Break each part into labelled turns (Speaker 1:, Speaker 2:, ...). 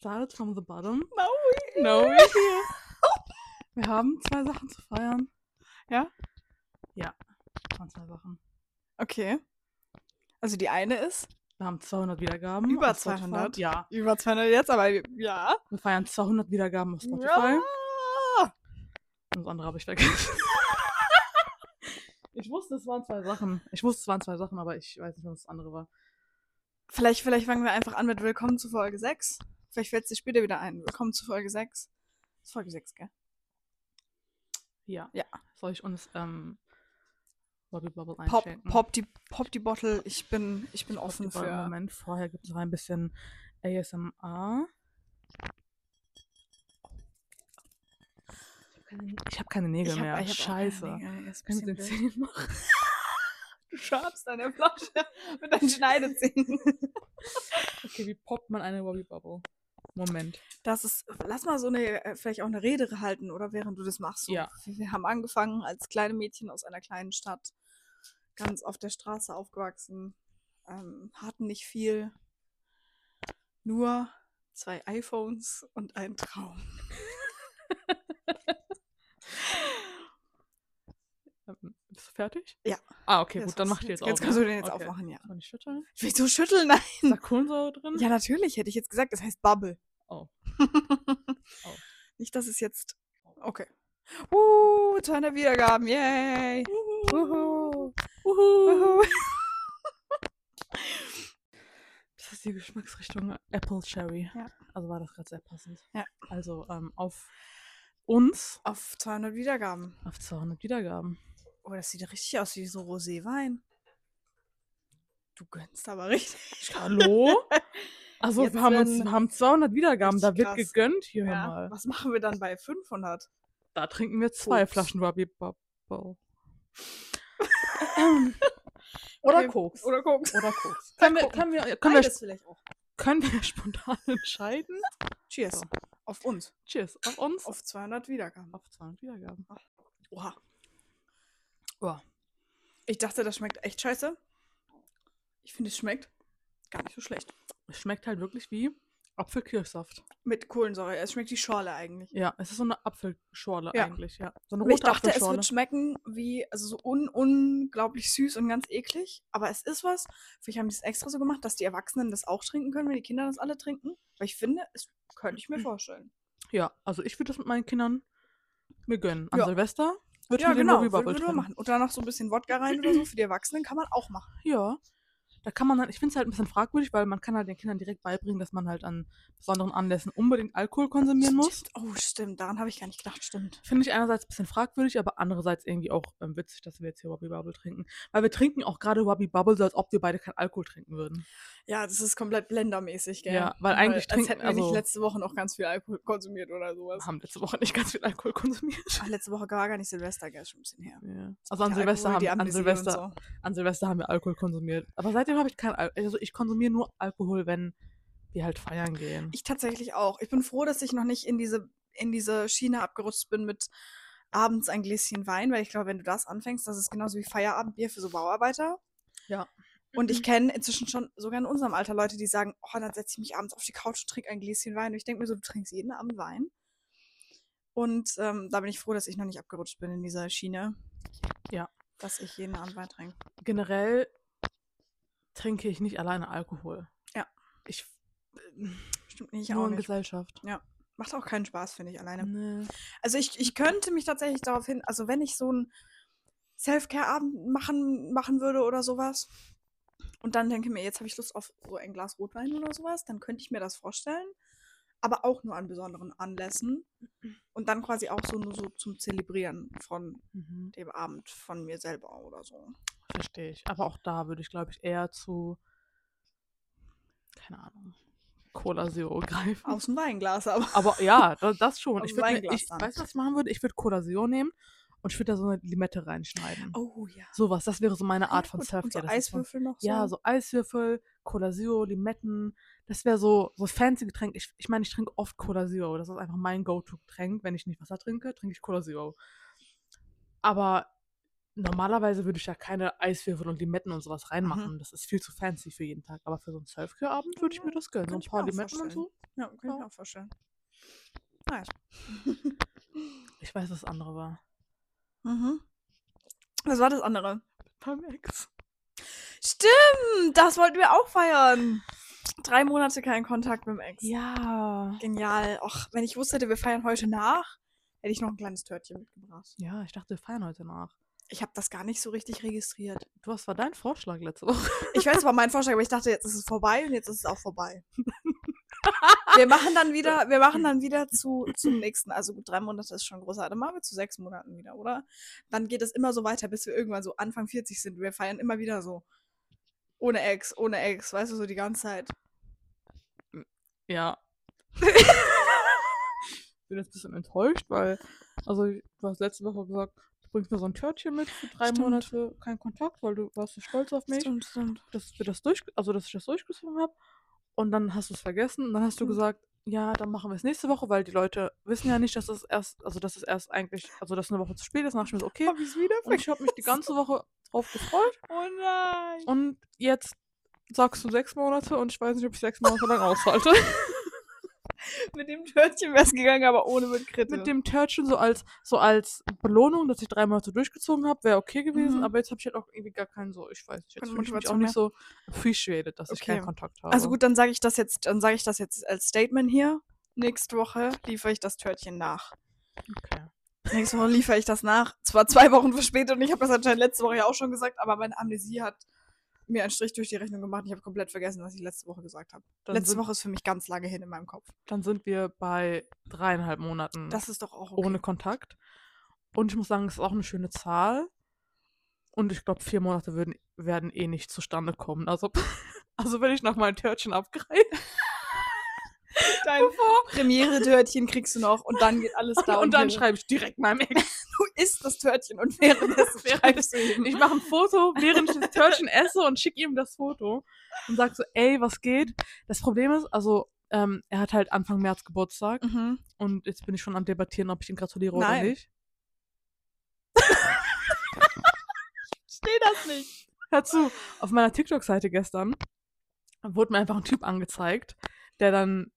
Speaker 1: started from the bottom.
Speaker 2: Now we
Speaker 1: No, we're here. Wir haben zwei Sachen zu feiern.
Speaker 2: Ja?
Speaker 1: Ja, waren zwei Sachen.
Speaker 2: Okay. Also die eine ist
Speaker 1: Wir haben 200 Wiedergaben.
Speaker 2: Über
Speaker 1: auf Spotify.
Speaker 2: 200?
Speaker 1: Ja.
Speaker 2: über 200 jetzt, aber ja.
Speaker 1: Wir feiern 200 Wiedergaben auf Spotify.
Speaker 2: Ja.
Speaker 1: Und das andere habe ich vergessen. ich wusste, es waren zwei Sachen. Ich wusste, es waren zwei Sachen, aber ich weiß nicht, was das andere war.
Speaker 2: Vielleicht, vielleicht fangen wir einfach an mit Willkommen zu Folge 6. Vielleicht fällt es dir später wieder ein. Willkommen zu Folge 6. Das ist Folge 6, gell?
Speaker 1: Ja.
Speaker 2: Ja.
Speaker 1: Soll ich uns ähm, Bobby Bubble
Speaker 2: Pop,
Speaker 1: einschenken?
Speaker 2: pop, die, pop die Bottle. Ich bin, ich bin
Speaker 1: Pop
Speaker 2: offen für.
Speaker 1: Moment, vorher gibt es noch ein bisschen ASMR. Ich habe keine Nägel
Speaker 2: hab-
Speaker 1: mehr. Scheiße.
Speaker 2: Nägel. Ein
Speaker 1: Kannst du den Zähnen machen?
Speaker 2: Du schabst deine Flasche mit deinen Schneidezähnen.
Speaker 1: Okay, wie poppt man eine Bobby Bubble? Moment.
Speaker 2: Das ist, lass mal so eine, äh, vielleicht auch eine Rede halten, oder während du das machst. So.
Speaker 1: Ja.
Speaker 2: Wir wir haben angefangen als kleine Mädchen aus einer kleinen Stadt, ganz auf der Straße aufgewachsen, ähm, hatten nicht viel, nur zwei iPhones und einen Traum.
Speaker 1: Ähm, Bist du fertig?
Speaker 2: Ja.
Speaker 1: Ah, okay,
Speaker 2: Jetzt
Speaker 1: gut, dann mach ich jetzt
Speaker 2: jetzt,
Speaker 1: auf.
Speaker 2: jetzt kannst du den jetzt
Speaker 1: okay.
Speaker 2: aufmachen, ja.
Speaker 1: Soll ich schütteln?
Speaker 2: Wieso schütteln? Nein.
Speaker 1: Ist da Kohlensäure drin?
Speaker 2: Ja, natürlich, hätte ich jetzt gesagt, das heißt Bubble.
Speaker 1: Oh. Oh.
Speaker 2: Nicht, dass es jetzt. Okay. Uh, 200 Wiedergaben, yay! Wuhu. Wuhu.
Speaker 1: Das ist die Geschmacksrichtung Apple Cherry.
Speaker 2: Ja.
Speaker 1: Also war das gerade sehr passend.
Speaker 2: Ja.
Speaker 1: Also ähm, auf uns
Speaker 2: Auf 200 Wiedergaben.
Speaker 1: auf 200 Wiedergaben.
Speaker 2: Oh, das sieht richtig aus wie so Roséwein. Du gönnst aber richtig.
Speaker 1: Hallo? Also
Speaker 2: Jetzt
Speaker 1: wir haben, uns,
Speaker 2: werden
Speaker 1: wir haben 200 Wiedergaben, da wird
Speaker 2: krass.
Speaker 1: gegönnt. Hier
Speaker 2: Ja.
Speaker 1: mal.
Speaker 2: Was machen wir dann bei 500?
Speaker 1: Da trinken wir zwei
Speaker 2: Koks.
Speaker 1: Flaschen Ruby Bubble. Oder
Speaker 2: Okay,
Speaker 1: Koks.
Speaker 2: Oder Koks.
Speaker 1: Oder Koks. Können wir, können wir, können wir,
Speaker 2: vielleicht auch.
Speaker 1: können wir spontan entscheiden?
Speaker 2: Cheers.
Speaker 1: So.
Speaker 2: Auf uns.
Speaker 1: Cheers. Auf uns.
Speaker 2: Auf 200 Wiedergaben.
Speaker 1: auf 200 Wiedergaben.
Speaker 2: Oha.
Speaker 1: Oh.
Speaker 2: Ich dachte, das schmeckt echt scheiße. Ich finde, es schmeckt gar nicht so schlecht.
Speaker 1: Es schmeckt halt wirklich wie Apfelkirschsaft.
Speaker 2: Mit Kohlensäure. Es schmeckt wie Schorle eigentlich.
Speaker 1: Ja, es ist so eine Apfelschorle
Speaker 2: Ja.
Speaker 1: eigentlich, ja. So eine rote
Speaker 2: ich dachte, es wird schmecken wie, also so un unglaublich süß und ganz eklig. Aber es ist was. Vielleicht haben die es extra so gemacht, dass die Erwachsenen das auch trinken können, wenn die Kinder das alle trinken. Weil ich finde, es könnte ich mir vorstellen.
Speaker 1: Ja, also ich würde das mit meinen Kindern mir gönnen. An
Speaker 2: Ja.
Speaker 1: Silvester würde
Speaker 2: ja,
Speaker 1: den
Speaker 2: genau. Würde
Speaker 1: Bubble trinken.
Speaker 2: machen. Und dann noch so ein bisschen Wodka rein oder so. Für die Erwachsenen kann man auch machen.
Speaker 1: Ja. Da kann man halt, ich finde es halt ein bisschen fragwürdig, weil man kann halt den Kindern direkt beibringen, dass man halt an besonderen Anlässen unbedingt Alkohol konsumieren muss.
Speaker 2: Oh, stimmt. Daran habe ich gar nicht gedacht. Stimmt.
Speaker 1: Finde ich einerseits ein bisschen fragwürdig, aber andererseits irgendwie auch ähm, witzig, dass wir jetzt hier Wobby Bubble trinken. Weil wir trinken auch gerade Wobby Bubble, so als ob wir beide kein Alkohol trinken würden.
Speaker 2: Ja, das ist komplett blendermäßig, gell?
Speaker 1: Ja, weil eigentlich
Speaker 2: als
Speaker 1: trinken-
Speaker 2: hätten wir
Speaker 1: also-
Speaker 2: nicht letzte Woche noch ganz viel Alkohol konsumiert oder sowas.
Speaker 1: Wir haben letzte Woche nicht ganz viel Alkohol konsumiert.
Speaker 2: Ach, letzte Woche war gar nicht Silvester, gell? Schon ein bisschen her.
Speaker 1: Ja. Also an Silvester,
Speaker 2: Alkohol,
Speaker 1: haben, an, Silvester,
Speaker 2: so.
Speaker 1: an Silvester haben wir Alkohol konsumiert. Aber seitdem habe ich kein Alkohol. Also ich konsumiere nur Alkohol, wenn wir halt feiern gehen.
Speaker 2: Ich tatsächlich auch. Ich bin froh, dass ich noch nicht in diese, in diese Schiene abgerutscht bin mit abends ein Gläschen Wein, weil ich glaube, wenn du das anfängst, das ist genauso wie Feierabendbier für so Bauarbeiter.
Speaker 1: Ja.
Speaker 2: Und ich kenne inzwischen schon sogar in unserem Alter Leute, die sagen, oh, dann setze ich mich abends auf die Couch und trinke ein Gläschen Wein. Und ich denke mir so, du trinkst jeden Abend Wein. Und ähm, da bin ich froh, dass ich noch nicht abgerutscht bin in dieser Schiene.
Speaker 1: Ja.
Speaker 2: Dass ich jeden Abend Wein trinke.
Speaker 1: Generell trinke ich nicht alleine Alkohol.
Speaker 2: Ja.
Speaker 1: Ich
Speaker 2: Stimmt nicht,
Speaker 1: nur
Speaker 2: auch
Speaker 1: in
Speaker 2: nicht.
Speaker 1: Gesellschaft.
Speaker 2: Macht auch keinen Spaß, finde ich, alleine.
Speaker 1: Nee.
Speaker 2: Also ich, ich könnte mich tatsächlich darauf hin, also wenn ich so einen Self-Care-Abend machen, machen würde oder sowas und dann denke mir, jetzt habe ich Lust auf so ein Glas Rotwein oder sowas, dann könnte ich mir das vorstellen. Aber auch nur an besonderen Anlässen. Und dann quasi auch so nur so zum Zelebrieren von
Speaker 1: Mhm.
Speaker 2: dem Abend von mir selber oder so.
Speaker 1: Verstehe ich. Aber auch da würde ich, glaube ich, eher zu, keine Ahnung, Cola Zero greifen.
Speaker 2: Aus dem Weinglas aber.
Speaker 1: Aber ja, das, das schon.
Speaker 2: Aus
Speaker 1: Ich würde, ich, weißt du, was ich machen würde? Ich würde Cola Zero nehmen und ich würde da so eine Limette reinschneiden.
Speaker 2: Oh ja.
Speaker 1: Sowas, das wäre so meine Art von
Speaker 2: gut.
Speaker 1: Self-Care.
Speaker 2: Und so Eiswürfel noch so.
Speaker 1: Ja, so Eiswürfel, Cola Zero, Limetten. Das wäre so, so fancy Getränk. Ich, ich meine, ich trinke oft Cola Zero. Das ist einfach mein Go-To-Getränk. Wenn ich nicht Wasser trinke, trinke ich Cola Zero. Aber normalerweise würde ich ja keine Eiswürfel und Limetten und sowas
Speaker 2: Mhm.
Speaker 1: reinmachen. Das ist viel zu fancy für jeden Tag. Aber für so einen Selfcare-Abend würde ich mir das gönnen. So ein
Speaker 2: ich
Speaker 1: paar Limetten und so.
Speaker 2: Ja, kann ich
Speaker 1: Ja.
Speaker 2: mir auch vorstellen. Nice.
Speaker 1: Ich weiß, was das andere war.
Speaker 2: Mhm. Was war das andere?
Speaker 1: Beim Ex.
Speaker 2: Stimmt, das wollten wir auch feiern. Drei Monate kein Kontakt mit dem Ex.
Speaker 1: Ja.
Speaker 2: Genial. Och, wenn ich wusste, wir feiern heute nach, hätte ich noch ein kleines Törtchen mitgebracht.
Speaker 1: Ja, ich dachte, wir feiern heute nach.
Speaker 2: Ich habe das gar nicht so richtig registriert.
Speaker 1: Du, was war dein Vorschlag letzte Woche?
Speaker 2: Ich weiß, es war mein Vorschlag, aber ich dachte, jetzt ist es vorbei und jetzt ist es auch vorbei. wir machen dann wieder, wir machen dann wieder zu, zum nächsten. Also gut, drei Monate ist schon großartig. Dann machen wir zu sechs Monaten wieder, oder? Dann geht es immer so weiter, bis wir irgendwann so Anfang 40 sind. Wir feiern immer wieder so. Ohne Ex, ohne Ex, weißt du, so die ganze Zeit.
Speaker 1: Ja. ich bin jetzt ein bisschen enttäuscht, weil, also du hast letzte Woche gesagt, du bringst mir so ein Törtchen mit für drei
Speaker 2: Stimmt.
Speaker 1: Monate kein Kontakt, weil du warst so stolz auf mich,
Speaker 2: Stimmt, stimmt.
Speaker 1: dass wir das durch, also dass ich das durchgezogen habe. Und dann hast du es vergessen und dann hast du
Speaker 2: Stimmt.
Speaker 1: gesagt, ja, dann machen wir es nächste Woche, weil die Leute wissen ja nicht, dass es erst, also dass es erst eigentlich, also dass eine Woche zu spät ist. Dann ich mir so, okay.
Speaker 2: Hab ich's wieder
Speaker 1: Und ich habe mich die ganze Woche drauf gefreut.
Speaker 2: Oh nein.
Speaker 1: Und jetzt sagst du sechs Monate und ich weiß nicht, ob ich sechs Monate lang aushalte.
Speaker 2: mit dem Törtchen wäre es gegangen, aber ohne mit Kritte.
Speaker 1: mit dem Törtchen so als so als Belohnung, dass ich drei Monate durchgezogen habe, wäre okay gewesen,
Speaker 2: Mhm.
Speaker 1: aber jetzt habe ich halt auch irgendwie gar keinen so, ich weiß nicht, jetzt fühle ich mich auch nicht so appreciated, dass ich
Speaker 2: Okay.
Speaker 1: keinen Kontakt habe.
Speaker 2: Also gut, dann sage ich das jetzt, dann sage ich das jetzt als Statement hier. Nächste Woche liefere ich das Törtchen nach.
Speaker 1: Okay.
Speaker 2: Nächste Woche liefere ich das nach. Zwar zwei Wochen verspätet und ich habe das anscheinend letzte Woche ja auch schon gesagt, aber meine Amnesie hat mir einen Strich durch die Rechnung gemacht. Ich habe komplett vergessen, was ich letzte Woche gesagt habe. Letzte Woche ist für mich ganz lange hin in meinem Kopf.
Speaker 1: dann sind wir bei dreieinhalb Monaten
Speaker 2: Das ist doch auch okay.
Speaker 1: ohne Kontakt. Und ich muss sagen, es ist auch eine schöne Zahl. Und ich glaube, vier Monate würden, werden eh nicht zustande kommen. Also, also wenn ich noch mal ein Törtchen abgreife.
Speaker 2: Dein Premiere-Törtchen kriegst du noch und dann geht alles da
Speaker 1: Und dann schreibe ich direkt meinem Ex.
Speaker 2: du isst das Törtchen und währenddessen schreibst du ihm.
Speaker 1: Ich mache ein Foto, während ich das Törtchen esse und schicke ihm das Foto und sag so, ey, was geht? Das Problem ist, also, ähm, er hat halt Anfang März Geburtstag
Speaker 2: Mhm.
Speaker 1: und jetzt bin ich schon am debattieren, ob ich ihm gratuliere
Speaker 2: Nein.
Speaker 1: oder nicht.
Speaker 2: Steh das nicht.
Speaker 1: Hör zu, auf meiner TikTok-Seite gestern wurde mir einfach ein Typ angezeigt, der dann,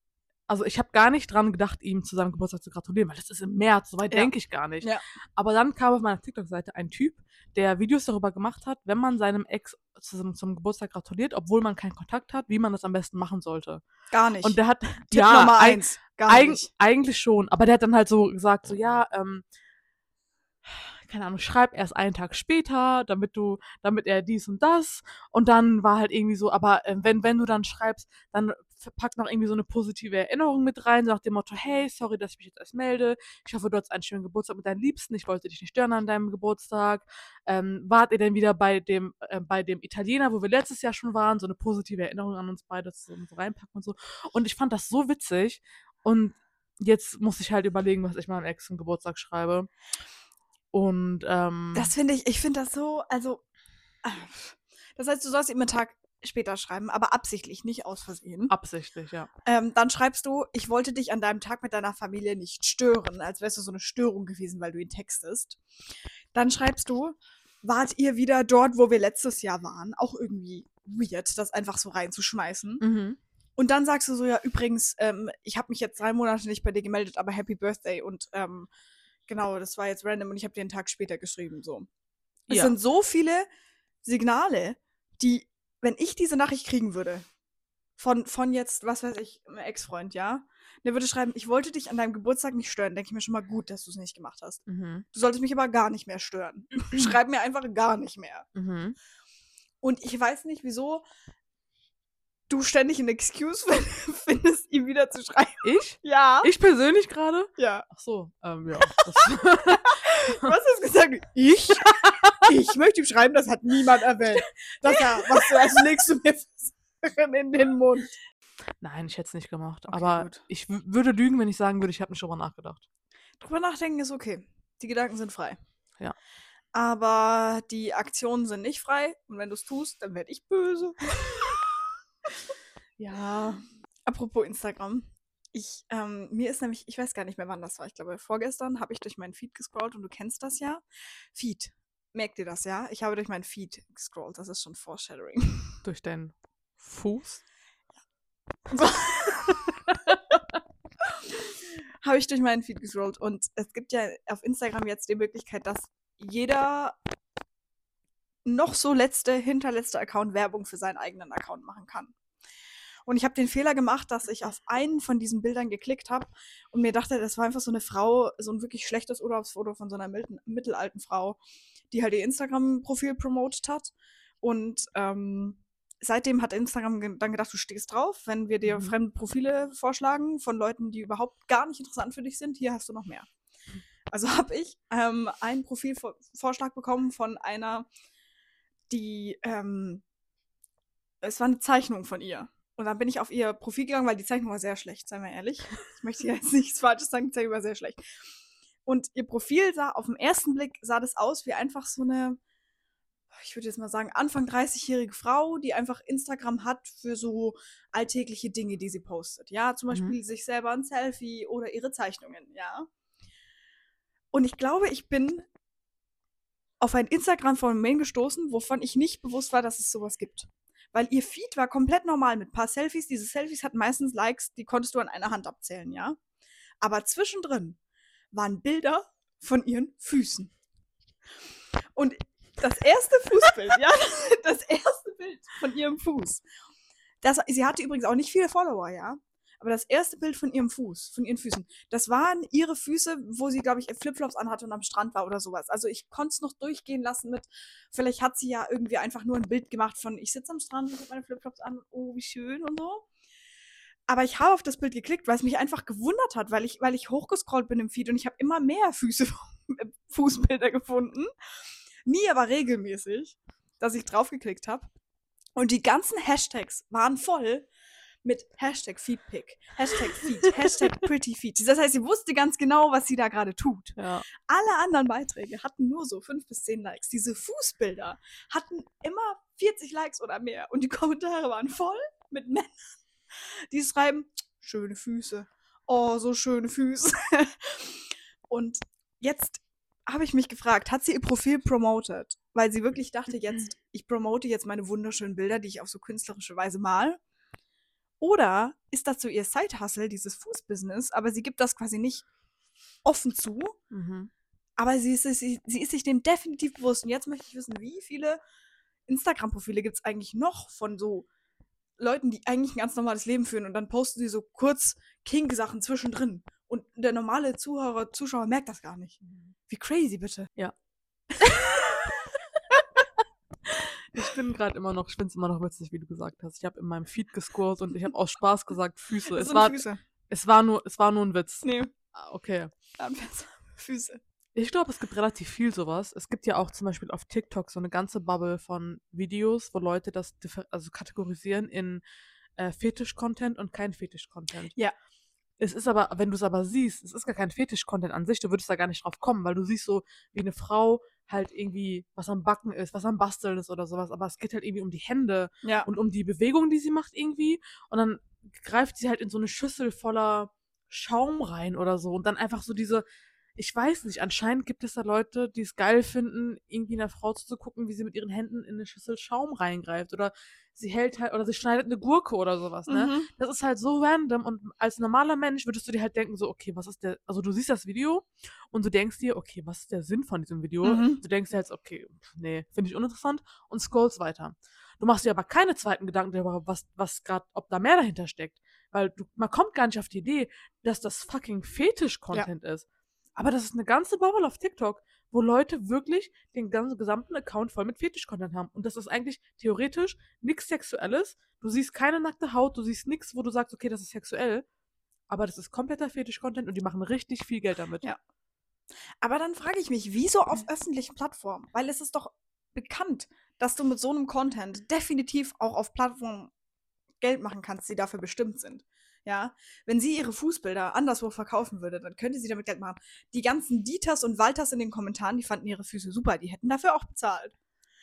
Speaker 1: also ich habe gar nicht dran gedacht, ihm zu seinem Geburtstag zu gratulieren, weil das ist im März, so weit
Speaker 2: Ja.
Speaker 1: denke ich gar nicht.
Speaker 2: Ja.
Speaker 1: Aber dann kam auf meiner TikTok-Seite ein Typ, der Videos darüber gemacht hat, wenn man seinem Ex zum, zum Geburtstag gratuliert, obwohl man keinen Kontakt hat, wie man das am besten machen sollte.
Speaker 2: Gar nicht.
Speaker 1: Und der hat,
Speaker 2: Tipp
Speaker 1: ja,
Speaker 2: Nummer eins. Gar
Speaker 1: eig
Speaker 2: nicht.
Speaker 1: eigentlich schon, aber der hat dann halt so gesagt, so, ja, ähm, keine Ahnung, schreib erst einen Tag später, damit du, damit er dies und das. Und dann war halt irgendwie so, aber äh, wenn, wenn du dann schreibst, dann pack noch irgendwie so eine positive Erinnerung mit rein, so nach dem Motto, hey, sorry, dass ich mich jetzt erst melde. Ich hoffe, du hattest einen schönen Geburtstag mit deinen Liebsten. Ich wollte dich nicht stören an deinem Geburtstag. Ähm, wart ihr denn wieder bei dem, äh, bei dem Italiener, wo wir letztes Jahr schon waren? So eine positive Erinnerung an uns beide so, so reinpacken und so. Und ich fand das so witzig. Und jetzt muss ich halt überlegen, was ich meinem Ex zum Geburtstag schreibe. Und ähm,
Speaker 2: Das finde ich, ich finde das so, also. Das heißt, du sollst ihm einen Tag später schreiben, aber absichtlich, nicht aus Versehen.
Speaker 1: absichtlich, ja.
Speaker 2: Ähm, dann schreibst du, ich wollte dich an deinem Tag mit deiner Familie nicht stören, als wärst du so eine Störung gewesen, weil du ihn textest. Dann schreibst du, wart ihr wieder dort, wo wir letztes Jahr waren? Auch irgendwie weird, das einfach so reinzuschmeißen.
Speaker 1: Mhm.
Speaker 2: Und dann sagst du so, ja, übrigens, ähm, ich habe mich jetzt drei Monate nicht bei dir gemeldet, aber Happy Birthday und ähm, genau, das war jetzt random und ich habe dir einen Tag später geschrieben, so. Es
Speaker 1: Ja.
Speaker 2: sind so viele Signale, die, wenn ich diese Nachricht kriegen würde, von, von jetzt, was weiß ich, einem Ex-Freund, ja, der würde schreiben, ich wollte dich an deinem Geburtstag nicht stören, denke ich mir schon mal gut, dass du es nicht gemacht hast.
Speaker 1: Mhm.
Speaker 2: Du solltest mich aber gar nicht mehr stören. Schreib mir einfach gar nicht mehr.
Speaker 1: Mhm.
Speaker 2: Und ich weiß nicht, wieso du ständig eine Excuse findest, ihm wieder zu schreiben.
Speaker 1: Ich?
Speaker 2: Ja.
Speaker 1: Ich persönlich gerade?
Speaker 2: Ja.
Speaker 1: Ach so, ähm, ja.
Speaker 2: Was hast du gesagt? Ich? Ich möchte ihm schreiben, das hat niemand erwähnt. Das ja, was du, legst du mir in den Mund.
Speaker 1: nein, ich hätte es nicht gemacht.
Speaker 2: Okay,
Speaker 1: aber
Speaker 2: gut.
Speaker 1: ich würde lügen, wenn ich sagen würde, ich habe nicht drüber nachgedacht.
Speaker 2: Drüber nachdenken ist okay. Die Gedanken sind frei.
Speaker 1: Ja.
Speaker 2: Aber die Aktionen sind nicht frei. Und wenn du es tust, dann werde ich böse.
Speaker 1: Ja.
Speaker 2: Apropos Instagram. Ich, ähm, mir ist nämlich, ich weiß gar nicht mehr, wann das war. Ich glaube, vorgestern habe ich durch meinen Feed gescrollt und du kennst das ja. Feed. merkt ihr das, ja? Ich habe durch meinen Feed gescrollt. Das ist schon Foreshadowing.
Speaker 1: Durch deinen Fuß?
Speaker 2: habe ich durch meinen Feed gescrollt. Und es gibt ja auf Instagram jetzt die Möglichkeit, dass jeder noch so letzte, hinterletzte Account Werbung für seinen eigenen Account machen kann. Und ich habe den Fehler gemacht, dass ich auf einen von diesen Bildern geklickt habe und mir dachte, das war einfach so eine Frau, so ein wirklich schlechtes Urlaubsfoto von so einer mittelalten Frau, die halt ihr Instagram-Profil promotet hat. Und ähm, seitdem hat Instagram dann gedacht, du stehst drauf, wenn wir dir mhm. fremde Profile vorschlagen von Leuten, die überhaupt gar nicht interessant für dich sind, hier hast du noch mehr. Also habe ich ähm, einen Profilvorschlag bekommen von einer, die, ähm, es war eine Zeichnung von ihr. Und dann bin ich auf ihr Profil gegangen, weil die Zeichnung war sehr schlecht, seien wir ehrlich. Ich möchte jetzt nichts Falsches sagen, die Zeichnung war sehr schlecht. Und ihr Profil sah auf den ersten Blick, sah das aus wie einfach so eine, ich würde jetzt mal sagen, Anfang 30-jährige Frau, die einfach Instagram hat für so alltägliche Dinge, die sie postet. Ja, zum mhm. Beispiel mhm. sich selber ein Selfie oder ihre Zeichnungen, ja. Und ich glaube, ich bin auf ein Instagram-Phänomen gestoßen, wovon ich nicht bewusst war, dass es sowas gibt. Weil ihr Feed war komplett normal mit ein paar Selfies. Diese Selfies hatten meistens Likes, die konntest du an einer Hand abzählen, ja. Aber zwischendrin waren Bilder von ihren Füßen. Und das erste Fußbild, ja, das erste Bild von ihrem Fuß. Das, sie hatte übrigens auch nicht viele Follower, ja. Aber das erste Bild von ihrem Fuß, von ihren Füßen, das waren ihre Füße, wo sie, glaube ich, Flipflops anhatte und am Strand war oder sowas. Also ich konnte es noch durchgehen lassen mit, vielleicht hat sie ja irgendwie einfach nur ein Bild gemacht von, ich sitze am Strand und habe meine Flipflops an, oh, wie schön und so. Aber ich habe auf das Bild geklickt, weil es mich einfach gewundert hat, weil ich, weil ich hochgescrollt bin im Feed und ich habe immer mehr Füße, Fußbilder gefunden. Nie aber regelmäßig, dass ich draufgeklickt habe. Und die ganzen Hashtags waren voll mit Hashtag Feedpick, Hashtag Feed, Hashtag Pretty Feed. Das heißt, sie wusste ganz genau, was sie da gerade tut.
Speaker 1: Ja.
Speaker 2: Alle anderen Beiträge hatten nur so fünf bis zehn Likes. Diese Fußbilder hatten immer 40 Likes oder mehr. Und die Kommentare waren voll mit Männern, die schreiben, schöne Füße. Oh, so schöne Füße. Und jetzt habe ich mich gefragt, hat sie ihr Profil promoted? Weil sie wirklich dachte, jetzt, ich promote jetzt meine wunderschönen Bilder, die ich auf so künstlerische Weise mal. Oder ist das so ihr Side-Hustle, dieses Fußbusiness, aber sie gibt das quasi nicht offen zu. Mhm. Aber sie ist, sie, sie ist sich dem definitiv bewusst. Und jetzt möchte ich wissen, wie viele Instagram-Profile gibt es eigentlich noch von so Leuten, die eigentlich ein ganz normales Leben führen und dann posten sie so kurz King-Sachen zwischendrin. Und der normale Zuhörer, Zuschauer merkt das gar nicht. Mhm. Wie crazy, bitte.
Speaker 1: Ja. Ich bin gerade immer noch, ich finde es immer noch witzig, wie du gesagt hast. Ich habe in meinem Feed gescrollt und ich habe aus Spaß gesagt Füße. Es war, Füße. es war nur, es war nur ein Witz.
Speaker 2: Nee.
Speaker 1: Ah, okay.
Speaker 2: Füße.
Speaker 1: Ich glaube, es gibt relativ viel sowas. Es gibt ja auch zum Beispiel auf TikTok so eine ganze Bubble von Videos, wo Leute das also kategorisieren in äh, Fetisch-Content und kein Fetisch-Content.
Speaker 2: Ja.
Speaker 1: Es ist aber, wenn du es aber siehst, es ist gar kein Fetisch-Content an sich, du würdest da gar nicht drauf kommen, weil du siehst so, wie eine Frau halt irgendwie was am Backen ist, was am Basteln ist oder sowas, aber es geht halt irgendwie um die Hände
Speaker 2: ja.
Speaker 1: und um die Bewegung, die sie macht irgendwie und dann greift sie halt in so eine Schüssel voller Schaum rein oder so und dann einfach so diese ich weiß nicht, anscheinend gibt es da Leute, die es geil finden, irgendwie einer Frau zuzugucken, wie sie mit ihren Händen in eine Schüssel Schaum reingreift oder sie hält halt oder sie schneidet eine Gurke oder sowas, ne? Mhm. Das ist halt so random und als normaler Mensch würdest du dir halt denken so, okay, was ist der, also du siehst das Video und du denkst dir, okay, was ist der Sinn von diesem Video? Mhm. Du denkst dir jetzt, okay, nee, finde ich uninteressant und scrollst weiter. Du machst dir aber keine zweiten Gedanken darüber, was, was gerade, ob da mehr dahinter steckt. Weil du, man kommt gar nicht auf die Idee, dass das fucking Fetisch-Content ja. ist. Aber das ist eine ganze Bubble auf TikTok, wo Leute wirklich den ganzen gesamten Account voll mit Fetisch-Content haben. Und das ist eigentlich theoretisch nichts Sexuelles. Du siehst keine nackte Haut, du siehst nichts, wo du sagst, okay, das ist sexuell. Aber das ist kompletter Fetisch-Content und die machen richtig viel Geld damit.
Speaker 2: Ja. Aber dann frage ich mich, wieso auf öffentlichen Plattformen? Weil es ist doch bekannt, dass du mit so einem Content definitiv auch auf Plattformen Geld machen kannst, die dafür bestimmt sind. Ja, wenn sie ihre Fußbilder anderswo verkaufen würde, dann könnte sie damit Geld machen. Die ganzen Dieters und Walters in den Kommentaren, die fanden ihre Füße super, die hätten dafür auch bezahlt.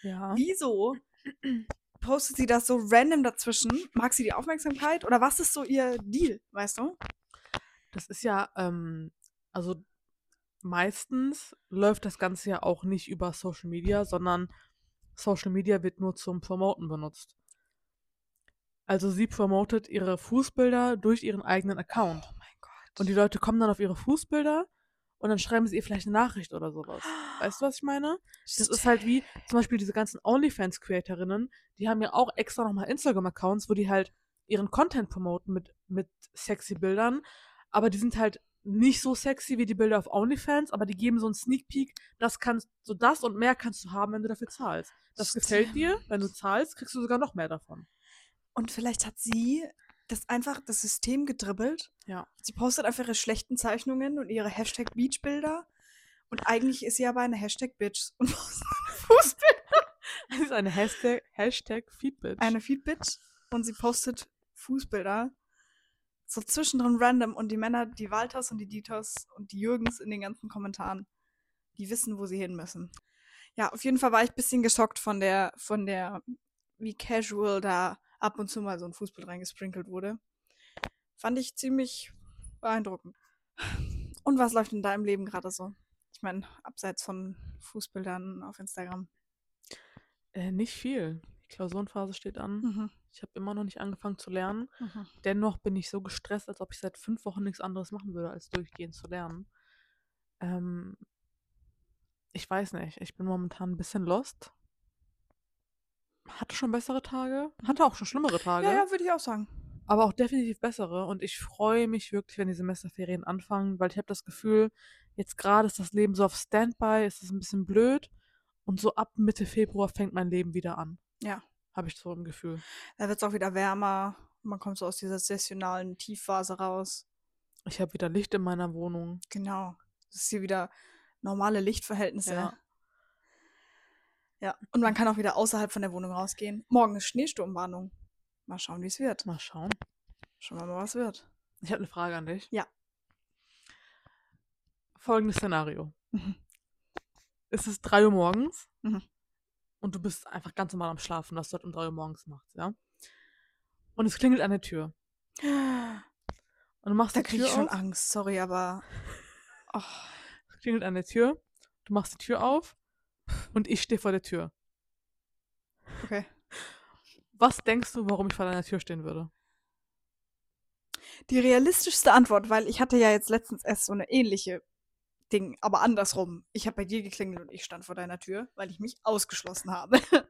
Speaker 1: Ja.
Speaker 2: Wieso postet sie das so random dazwischen? Mag sie die Aufmerksamkeit oder was ist so ihr Deal, weißt du?
Speaker 1: Das ist ja, ähm, also meistens läuft das Ganze ja auch nicht über Social Media, sondern Social Media wird nur zum Promoten benutzt. Also sie promotet ihre Fußbilder durch ihren eigenen Account.
Speaker 2: Oh mein Gott.
Speaker 1: Und die Leute kommen dann auf ihre Fußbilder und dann schreiben sie ihr vielleicht eine Nachricht oder sowas. Weißt du, was ich meine? Das ist halt wie zum Beispiel diese ganzen OnlyFans-Creatorinnen, die haben ja auch extra nochmal Instagram-Accounts, wo die halt ihren Content promoten mit, mit sexy Bildern. Aber die sind halt nicht so sexy wie die Bilder auf OnlyFans, aber die geben so einen Sneak Peek, das kannst so das und mehr kannst du haben, wenn du dafür zahlst. Das gefällt dir, wenn du zahlst, kriegst du sogar noch mehr davon.
Speaker 2: Und vielleicht hat sie das einfach das System gedribbelt.
Speaker 1: Ja.
Speaker 2: Sie postet einfach ihre schlechten Zeichnungen und ihre Hashtag Beach-Bilder. Und eigentlich ist sie aber eine Hashtag Bitch und postet Fußbilder.
Speaker 1: Das ist eine Hashtag, Hashtag Feedbitch.
Speaker 2: Eine Feed-Bitch und sie postet Fußbilder. So zwischendrin random und die Männer, die Walters und die Dieters und die Jürgens in den ganzen Kommentaren, die wissen, wo sie hin müssen. Ja, auf jeden Fall war ich ein bisschen geschockt von der, von der, wie casual da ab und zu mal so ein Fußbild reingesprinkelt wurde. Fand ich ziemlich beeindruckend. Und was läuft in deinem Leben gerade so? Ich meine, abseits von Fußbildern auf Instagram.
Speaker 1: Äh, nicht viel. Die Klausurenphase steht an.
Speaker 2: Mhm.
Speaker 1: Ich habe immer noch nicht angefangen zu lernen.
Speaker 2: Mhm.
Speaker 1: Dennoch bin ich so gestresst, als ob ich seit fünf Wochen nichts anderes machen würde, als durchgehend zu lernen. Ähm, ich weiß nicht. Ich bin momentan ein bisschen lost. Hatte schon bessere Tage. Hatte auch schon schlimmere Tage.
Speaker 2: Ja, ja, würde ich auch sagen.
Speaker 1: aber auch definitiv bessere. Und ich freue mich wirklich, wenn die Semesterferien anfangen, weil ich habe das Gefühl, jetzt gerade ist das Leben so auf Standby, ist es ein bisschen blöd. Und so ab Mitte Februar fängt mein Leben wieder an.
Speaker 2: Ja.
Speaker 1: Habe ich so ein Gefühl.
Speaker 2: Da wird es auch wieder wärmer. Man kommt so aus dieser sessionalen Tiefphase raus.
Speaker 1: Ich habe wieder Licht in meiner Wohnung.
Speaker 2: Genau. Es ist hier wieder normale Lichtverhältnisse.
Speaker 1: Ja.
Speaker 2: Ja. Und man kann auch wieder außerhalb von der Wohnung rausgehen. Morgen ist Schneesturmwarnung. Mal schauen, wie es wird.
Speaker 1: Mal schauen.
Speaker 2: Schauen wir mal, was wird.
Speaker 1: Ich habe eine Frage an dich.
Speaker 2: Ja.
Speaker 1: Folgendes Szenario.
Speaker 2: Mhm.
Speaker 1: Es ist 3 Uhr morgens
Speaker 2: Mhm.
Speaker 1: und du bist einfach ganz normal am Schlafen, was du halt um 3 Uhr morgens machst, ja? Und es klingelt an der Tür. Und du machst
Speaker 2: Da
Speaker 1: die Tür
Speaker 2: ich schon
Speaker 1: auf.
Speaker 2: Angst, sorry, aber. Oh,
Speaker 1: Es klingelt an der Tür. Du machst die Tür auf und ich stehe vor der Tür.
Speaker 2: okay.
Speaker 1: Was denkst du, warum ich vor deiner Tür stehen würde?
Speaker 2: Die realistischste Antwort, weil ich hatte ja jetzt letztens erst so eine ähnliche Ding, aber andersrum. Ich habe bei dir geklingelt und ich stand vor deiner Tür, weil ich mich ausgeschlossen habe.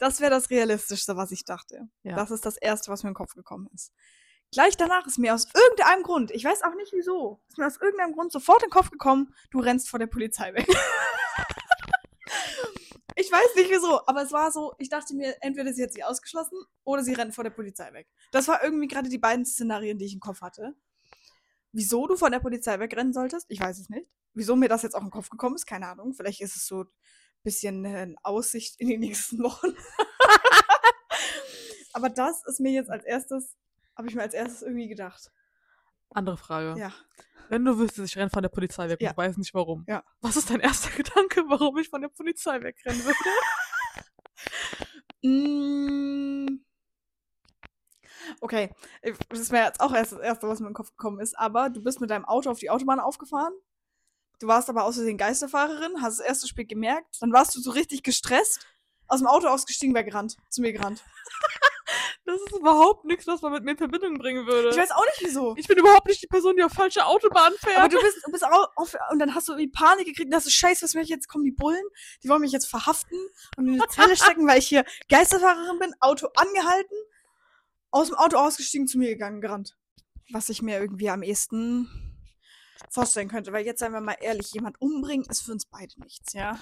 Speaker 2: Das wäre das Realistischste, was ich dachte.
Speaker 1: Ja.
Speaker 2: Das ist das Erste, was mir in den Kopf gekommen ist. Gleich danach ist mir aus irgendeinem Grund, ich weiß auch nicht wieso, ist mir aus irgendeinem Grund sofort in den Kopf gekommen, du rennst vor der Polizei weg. ich weiß nicht wieso, aber es war so, ich dachte mir, entweder sie hat sich ausgeschlossen oder sie rennt vor der Polizei weg. Das war irgendwie gerade die beiden Szenarien, die ich im Kopf hatte. Wieso du von der Polizei wegrennen solltest, ich weiß es nicht. Wieso mir das jetzt auch in den Kopf gekommen ist, keine Ahnung. Vielleicht ist es so ein bisschen eine Aussicht in die nächsten Wochen. aber das ist mir jetzt als erstes, habe ich mir als erstes irgendwie gedacht.
Speaker 1: Andere Frage.
Speaker 2: Ja.
Speaker 1: Wenn du wüsstest, ich renne von der Polizei weg
Speaker 2: Ja.
Speaker 1: und du weißt nicht warum.
Speaker 2: Ja.
Speaker 1: Was ist dein erster Gedanke, warum ich von der Polizei wegrennen würde?
Speaker 2: Mm. Okay, ich- das wäre jetzt auch erst das Erste, was mir in den Kopf gekommen ist. Aber du bist mit deinem Auto auf die Autobahn aufgefahren. Du warst aber aus Versehen Geisterfahrerin, hast es erst zu spät gemerkt. Dann warst du so richtig gestresst, aus dem Auto ausgestiegen, weggerannt, zu mir gerannt.
Speaker 1: Das ist überhaupt nichts, was man mit mir in Verbindung bringen würde.
Speaker 2: Ich weiß auch nicht wieso.
Speaker 1: Ich bin überhaupt nicht die Person, die auf falsche Autobahn fährt.
Speaker 2: Aber du bist, du bist auch auf, und dann hast du irgendwie Panik gekriegt und hast du Scheiße, was mich jetzt kommen die Bullen, die wollen mich jetzt verhaften und in eine Zelle stecken, weil ich hier Geisterfahrerin bin, Auto angehalten, aus dem Auto ausgestiegen, zu mir gegangen, gerannt. Was ich mir irgendwie am ehesten vorstellen könnte, weil jetzt seien wir mal ehrlich, jemand umbringen ist für uns beide nichts, ja?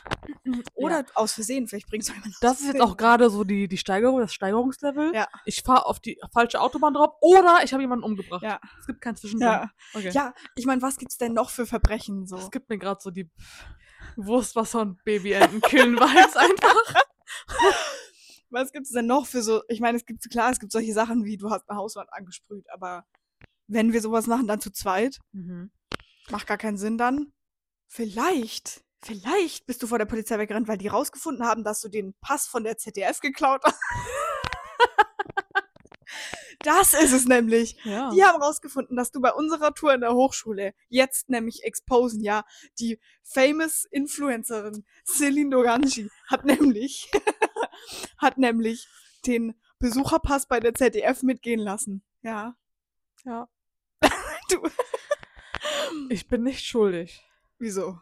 Speaker 2: Oder aus Versehen, vielleicht bringst du jemanden
Speaker 1: das ist jetzt auch gerade so die, die Steigerung, das Steigerungslevel.
Speaker 2: Ja.
Speaker 1: Ich fahre auf die falsche Autobahn drauf oder ich habe jemanden umgebracht.
Speaker 2: Ja.
Speaker 1: Es gibt kein Zwischendrin.
Speaker 2: Ja.
Speaker 1: Okay.
Speaker 2: Ja, ich meine, was gibt's denn noch für Verbrechen so?
Speaker 1: Es gibt mir gerade so die Wurstwasser und Babyenten killen Vibes einfach.
Speaker 2: Was gibt's denn noch für so? Ich meine, es gibt klar, es gibt solche Sachen wie du hast eine Hauswand angesprüht, aber wenn wir sowas machen, dann zu zweit,
Speaker 1: Mhm.
Speaker 2: Macht gar keinen Sinn dann. Vielleicht, vielleicht bist du vor der Polizei weggerannt, weil die rausgefunden haben, dass du den Pass von der ZDF geklaut hast. Das ist es nämlich.
Speaker 1: Ja.
Speaker 2: Die haben rausgefunden, dass du bei unserer Tour in der Hochschule jetzt nämlich exposen, ja, die famous Influencerin Celine Doganji hat nämlich, hat nämlich den Besucherpass bei der ZDF mitgehen lassen. Ja.
Speaker 1: ja.
Speaker 2: Du,
Speaker 1: Ich bin nicht schuldig.
Speaker 2: wieso?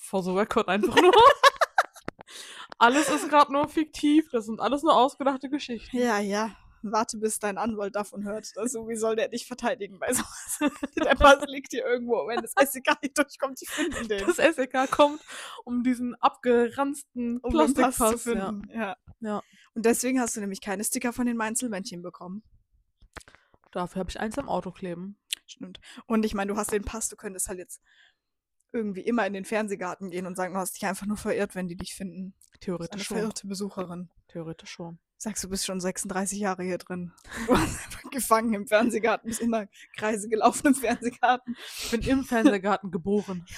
Speaker 1: For the record einfach nur. alles ist gerade nur fiktiv. Das sind alles nur ausgedachte Geschichten.
Speaker 2: Ja, ja. Warte, bis dein Anwalt davon hört. Also, wie soll der dich verteidigen bei sowas? der Pass liegt hier irgendwo. Wenn das SEK nicht durchkommt, die finden den.
Speaker 1: Das SEK kommt, um diesen abgeranzten
Speaker 2: um den Pass
Speaker 1: Plastikpass
Speaker 2: zu
Speaker 1: ja.
Speaker 2: finden. Ja.
Speaker 1: Ja.
Speaker 2: Und deswegen hast du nämlich keine Sticker von den Mainzelmännchen bekommen.
Speaker 1: Dafür habe ich eins am Auto kleben.
Speaker 2: Stimmt. Und ich meine, du hast den Pass, du könntest halt jetzt irgendwie immer in den Fernsehgarten gehen und sagen, du hast dich einfach nur verirrt, wenn die dich finden.
Speaker 1: Theoretisch schon.
Speaker 2: verirrte Besucherin.
Speaker 1: Theoretisch schon.
Speaker 2: Sagst du bist schon 36 Jahre hier drin. Du warst einfach gefangen im Fernsehgarten, bist immer Kreise gelaufen im Fernsehgarten.
Speaker 1: Ich bin im Fernsehgarten geboren.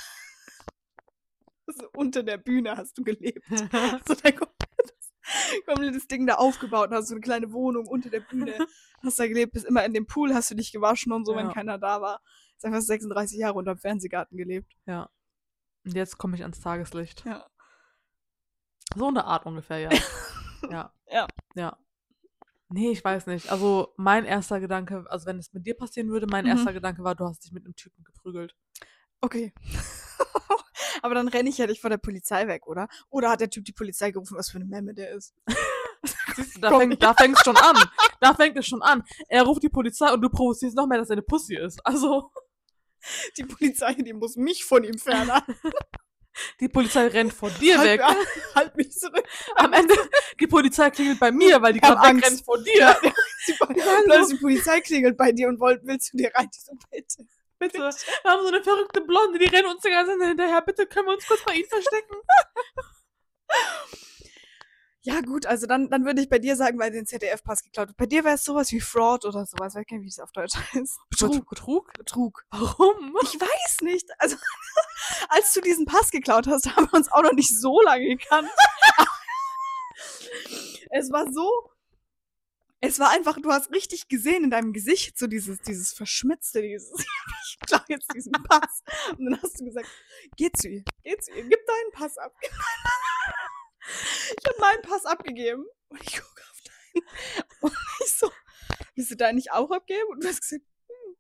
Speaker 2: So unter der Bühne hast du gelebt. So dein komplettes, komplettes Ding da aufgebaut und hast so eine kleine Wohnung unter der Bühne. Hast da gelebt, bist immer in dem Pool, hast du dich gewaschen und so, wenn
Speaker 1: Ja.
Speaker 2: keiner da war. Hast einfach 36 Jahre unter dem Fernsehgarten gelebt.
Speaker 1: ja. Und jetzt komme ich ans Tageslicht.
Speaker 2: Ja.
Speaker 1: So eine Art ungefähr, ja. ja.
Speaker 2: Ja.
Speaker 1: Ja. Nee, ich weiß nicht. Also mein erster Gedanke, also wenn es mit dir passieren würde, mein
Speaker 2: Mhm.
Speaker 1: erster Gedanke war, du hast dich mit einem Typen geprügelt.
Speaker 2: Okay. Aber dann renne ich ja nicht vor der Polizei weg, oder? Oder hat der Typ die Polizei gerufen, was für eine Memme der ist?
Speaker 1: Da fängt da fängt's schon an. Da fängt es schon an. Er ruft die Polizei und du provozierst noch mehr, dass er eine Pussy ist. Also,
Speaker 2: Die Polizei, die muss mich von ihm fernhalten.
Speaker 1: die Polizei rennt vor dir
Speaker 2: halt,
Speaker 1: weg.
Speaker 2: halt mich zurück.
Speaker 1: Am Ende, die Polizei klingelt bei mir, weil die gerade wegrennt vor dir.
Speaker 2: Die,
Speaker 1: sagen
Speaker 2: Plötzlich
Speaker 1: so-
Speaker 2: die Polizei klingelt bei dir und wollt, willst du dir rein? Die so, bitte.
Speaker 1: Bitte. Wir haben so eine verrückte Blonde, die rennen uns die ganze Zeit hinterher. Bitte können wir uns kurz bei ihnen verstecken.
Speaker 2: Ja, gut, also dann, dann würde ich bei dir sagen, weil den ZDF-Pass geklaut. Bei dir wäre es sowas wie Fraud oder sowas. Ich weiß gar nicht, wie es auf Deutsch heißt.
Speaker 1: Betrug. Betrug?
Speaker 2: Betrug.
Speaker 1: Warum?
Speaker 2: Ich weiß nicht. Also, als du diesen Pass geklaut hast, haben wir uns auch noch nicht so lange gekannt. es war so. Es war einfach, du hast richtig gesehen in deinem Gesicht, so dieses, dieses Verschmitzte, dieses, ich klau jetzt diesen Pass. Und dann hast du gesagt, geh zu ihr, geh zu ihr, gib deinen Pass ab. Ich habe meinen Pass abgegeben und ich gucke auf deinen. Und ich so, willst du deinen nicht auch abgeben? Und du hast gesagt, hm.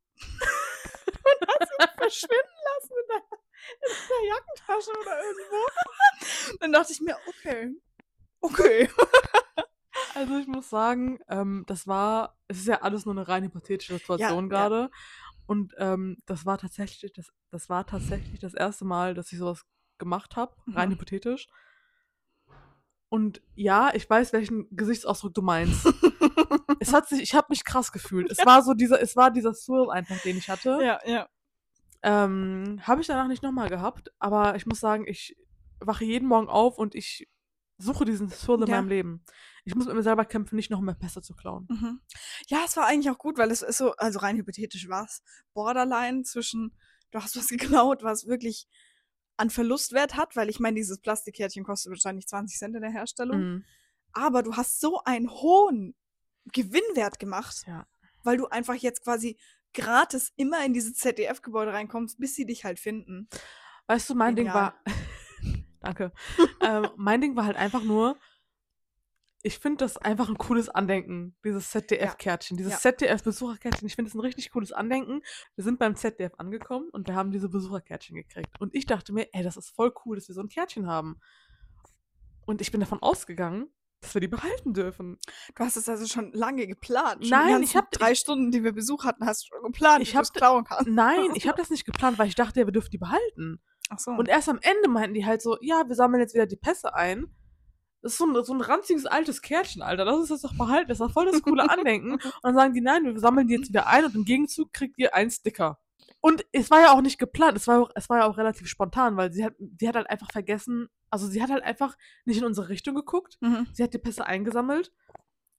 Speaker 2: Und hast ihn verschwinden lassen in deiner, in deiner Jackentasche oder irgendwo. Dann dachte ich mir, okay, okay.
Speaker 1: Also ich muss sagen, ähm, das war, es ist ja alles nur eine rein hypothetische Situation
Speaker 2: ja.
Speaker 1: gerade. Und ähm, das war tatsächlich, das, das war tatsächlich das erste Mal, dass ich sowas gemacht habe, rein
Speaker 2: Mhm.
Speaker 1: hypothetisch. Und ja, ich weiß, welchen Gesichtsausdruck du meinst. es hat sich, ich habe mich krass gefühlt. Es war so dieser, es war dieser Thrill einfach, den ich hatte.
Speaker 2: Ja, ja.
Speaker 1: Ähm, habe ich danach nicht nochmal gehabt, aber ich muss sagen, ich wache jeden Morgen auf und ich suche diesen Thrill in
Speaker 2: Ja.
Speaker 1: meinem Leben. Ich muss mit mir selber kämpfen, nicht noch mehr Pässe zu klauen.
Speaker 2: Mhm. Ja, es war eigentlich auch gut, weil es ist so, also rein hypothetisch war es Borderline zwischen, du hast was geklaut, was wirklich an Verlustwert hat, weil ich meine, dieses Plastikkärtchen kostet wahrscheinlich 20 Cent in der Herstellung.
Speaker 1: Mhm.
Speaker 2: Aber du hast so einen hohen Gewinnwert gemacht,
Speaker 1: Ja.
Speaker 2: weil du einfach jetzt quasi gratis immer in diese ZDF-Gebäude reinkommst, bis sie dich halt finden.
Speaker 1: Weißt du, mein Ding
Speaker 2: Genial.
Speaker 1: war. Danke. ähm, mein Ding war halt einfach nur, ich finde das einfach ein cooles Andenken, dieses ZDF-Kärtchen, dieses
Speaker 2: Ja.
Speaker 1: ZDF-Besucherkärtchen. Ich finde es ein richtig cooles Andenken. Wir sind beim ZDF angekommen und wir haben diese Besucherkärtchen gekriegt. Und ich dachte mir, ey, das ist voll cool, dass wir so ein Kärtchen haben. Und ich bin davon ausgegangen, dass wir die behalten dürfen.
Speaker 2: Du hast es also schon lange geplant. Schon
Speaker 1: Nein, ich hab-
Speaker 2: drei Stunden, die wir Besuch hatten, hast du schon geplant,
Speaker 1: Ich
Speaker 2: wie du's
Speaker 1: hab-
Speaker 2: klauen kannst.
Speaker 1: Nein, ich habe das nicht geplant, weil ich dachte, ja, wir dürfen die behalten.
Speaker 2: Ach so.
Speaker 1: Und erst am Ende meinten die halt so, ja, wir sammeln jetzt wieder die Pässe ein. Das ist so ein, so ein ranziges altes Kärtchen, Alter. Das ist jetzt doch behalten. Das ist doch voll das coole Andenken. Und dann sagen die, nein, wir sammeln die jetzt wieder ein und im Gegenzug kriegt ihr einen Sticker. Und es war ja auch nicht geplant. Es war, auch, es war ja auch relativ spontan, weil sie hat, sie hat halt einfach vergessen, also sie hat halt einfach nicht in unsere Richtung geguckt.
Speaker 2: mhm.
Speaker 1: Sie hat die Pässe eingesammelt.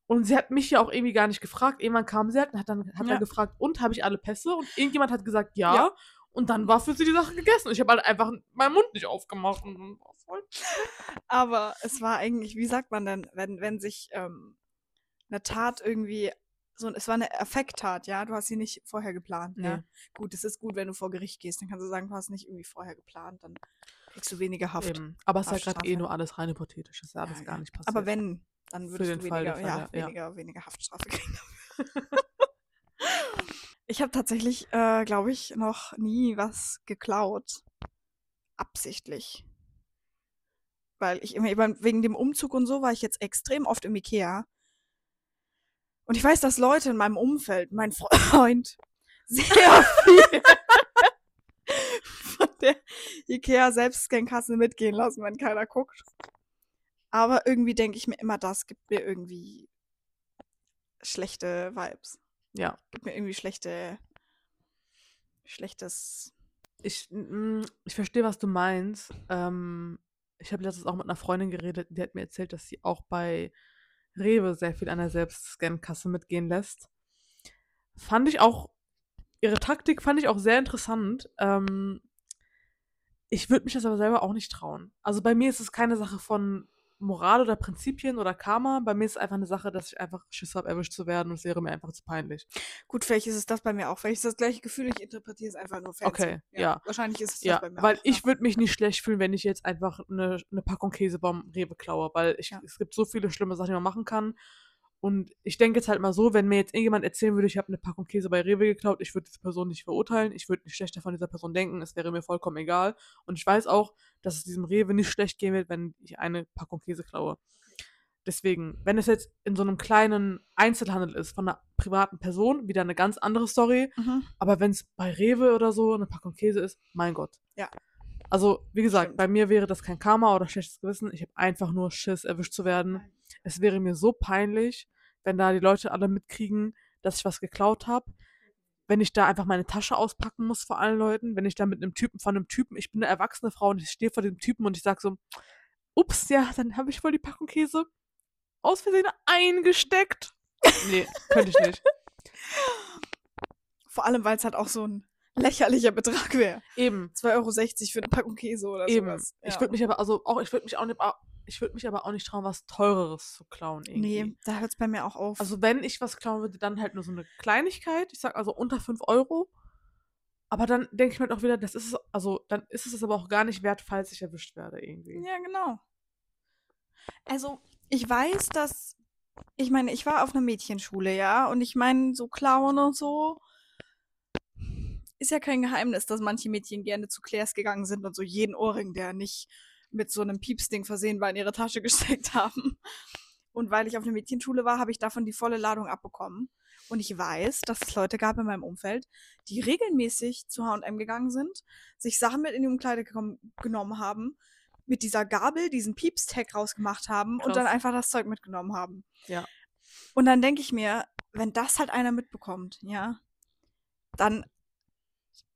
Speaker 1: Und sie hat mich ja auch irgendwie gar nicht gefragt. Irgendwann kam sie halt und hat dann, hat
Speaker 2: Ja.
Speaker 1: dann gefragt, und habe ich alle Pässe? Und irgendjemand hat gesagt, ja.
Speaker 2: Ja.
Speaker 1: Und dann war für sie die Sache gegessen. Ich habe halt einfach meinen Mund nicht aufgemacht. Und voll
Speaker 2: Aber es war eigentlich, wie sagt man denn, wenn, wenn sich ähm, eine Tat irgendwie so, es war eine Affekttat, ja. Du hast sie nicht vorher geplant, ja.
Speaker 1: Nee.
Speaker 2: Gut, es ist gut, wenn du vor Gericht gehst, dann kannst du sagen, du hast nicht irgendwie vorher geplant, dann kriegst du weniger Haft.
Speaker 1: Eben. Aber es ist ja gerade eh nur alles rein hypothetisch. ist ja alles
Speaker 2: Ja,
Speaker 1: gar
Speaker 2: ja.
Speaker 1: nicht passiert.
Speaker 2: Aber wenn, dann würdest du
Speaker 1: Fall
Speaker 2: weniger,
Speaker 1: Fälle,
Speaker 2: ja,
Speaker 1: ja.
Speaker 2: weniger, weniger Haftstrafe kriegen. ich habe tatsächlich, äh, glaube ich, noch nie was geklaut. Absichtlich. Weil ich immer, wegen dem Umzug und so war ich jetzt extrem oft im Ikea. Und ich weiß, dass Leute in meinem Umfeld, mein Freund, sehr viel von der Ikea Selbstscankasse mitgehen lassen, wenn keiner guckt. Aber irgendwie denke ich mir immer, das gibt mir irgendwie schlechte Vibes.
Speaker 1: ja.
Speaker 2: Gibt mir irgendwie schlechte, schlechtes.
Speaker 1: Ich, mm, ich verstehe, was du meinst. Ähm, ich habe letztens auch mit einer Freundin geredet, die hat mir erzählt, dass sie auch bei Rewe sehr viel an der Selbstscan-Kasse mitgehen lässt. Fand ich auch, ihre Taktik fand ich auch sehr interessant. Ähm, ich würde mich das aber selber auch nicht trauen. Also bei mir ist es keine Sache von Moral oder Prinzipien oder Karma. Bei mir ist es einfach eine Sache, dass ich einfach Schiss habe, erwischt zu werden und es wäre mir einfach zu peinlich.
Speaker 2: Gut, vielleicht ist es das bei mir auch. Vielleicht ist das gleiche Gefühl, ich interpretiere es einfach nur fancy.
Speaker 1: Okay, ja.
Speaker 2: Wahrscheinlich ist es das
Speaker 1: Ja,
Speaker 2: bei mir
Speaker 1: weil
Speaker 2: auch.
Speaker 1: ich würde mich nicht schlecht fühlen, wenn ich jetzt einfach eine, eine Packung Käse beim Rewe klaue, weil ich,
Speaker 2: Ja.
Speaker 1: es gibt so viele schlimme Sachen, die man machen kann. Und ich denke jetzt halt mal so, wenn mir jetzt irgendjemand erzählen würde, ich habe eine Packung Käse bei Rewe geklaut, ich würde diese Person nicht verurteilen, ich würde nicht schlechter von dieser Person denken, es wäre mir vollkommen egal. Und ich weiß auch, dass es diesem Rewe nicht schlecht gehen wird, wenn ich eine Packung Käse klaue. Deswegen, wenn es jetzt in so einem kleinen Einzelhandel ist von einer privaten Person, wieder eine ganz andere Story.
Speaker 2: Mhm.
Speaker 1: Aber wenn es bei Rewe oder so eine Packung Käse ist, mein Gott.
Speaker 2: Ja.
Speaker 1: Also, wie gesagt,
Speaker 2: Stimmt.
Speaker 1: bei mir wäre das kein Karma oder schlechtes Gewissen. Ich habe einfach nur Schiss, erwischt zu werden. Es wäre mir so peinlich, wenn da die Leute alle mitkriegen, dass ich was geklaut habe. Wenn ich da einfach meine Tasche auspacken muss vor allen Leuten. Wenn ich da mit einem Typen, von einem Typen, ich bin eine erwachsene Frau und ich stehe vor dem Typen und ich sage so, ups, ja, dann habe ich wohl die Packung Käse aus Versehen eingesteckt. Nee, könnte ich nicht.
Speaker 2: Vor allem, weil es halt auch so ein lächerlicher Betrag wäre.
Speaker 1: Eben.
Speaker 2: 2,60 Euro für eine Packung Käse oder
Speaker 1: Eben.
Speaker 2: sowas.
Speaker 1: Ich
Speaker 2: Ja.
Speaker 1: würde mich aber, also auch, ich würde mich auch nicht, ich würde mich aber auch nicht trauen, was teureres zu klauen irgendwie.
Speaker 2: Nee, da hört es bei mir auch auf.
Speaker 1: Also wenn ich was klauen würde, dann halt nur so eine Kleinigkeit. Ich sag also unter 5 Euro. Aber dann denke ich mir halt auch wieder, das ist es, also dann ist es aber auch gar nicht wert, falls ich erwischt werde irgendwie.
Speaker 2: Ja, genau. Also, ich weiß, dass. Ich meine, ich war auf einer Mädchenschule, ja. Und ich meine, so klauen und so. Ist ja kein Geheimnis, dass manche Mädchen gerne zu Claire's gegangen sind und so jeden Ohrring, der nicht mit so einem Piepsding versehen war, in ihre Tasche gesteckt haben. Und weil ich auf einer Mädchenschule war, habe ich davon die volle Ladung abbekommen. Und ich weiß, dass es Leute gab in meinem Umfeld, die regelmäßig zu H&M gegangen sind, sich Sachen mit in die Umkleide genommen haben, mit dieser Gabel diesen Pieps-Tag rausgemacht haben und dann
Speaker 1: Krass.
Speaker 2: einfach das Zeug mitgenommen haben.
Speaker 1: Ja.
Speaker 2: Und dann denke ich mir, wenn das halt einer mitbekommt, ja, dann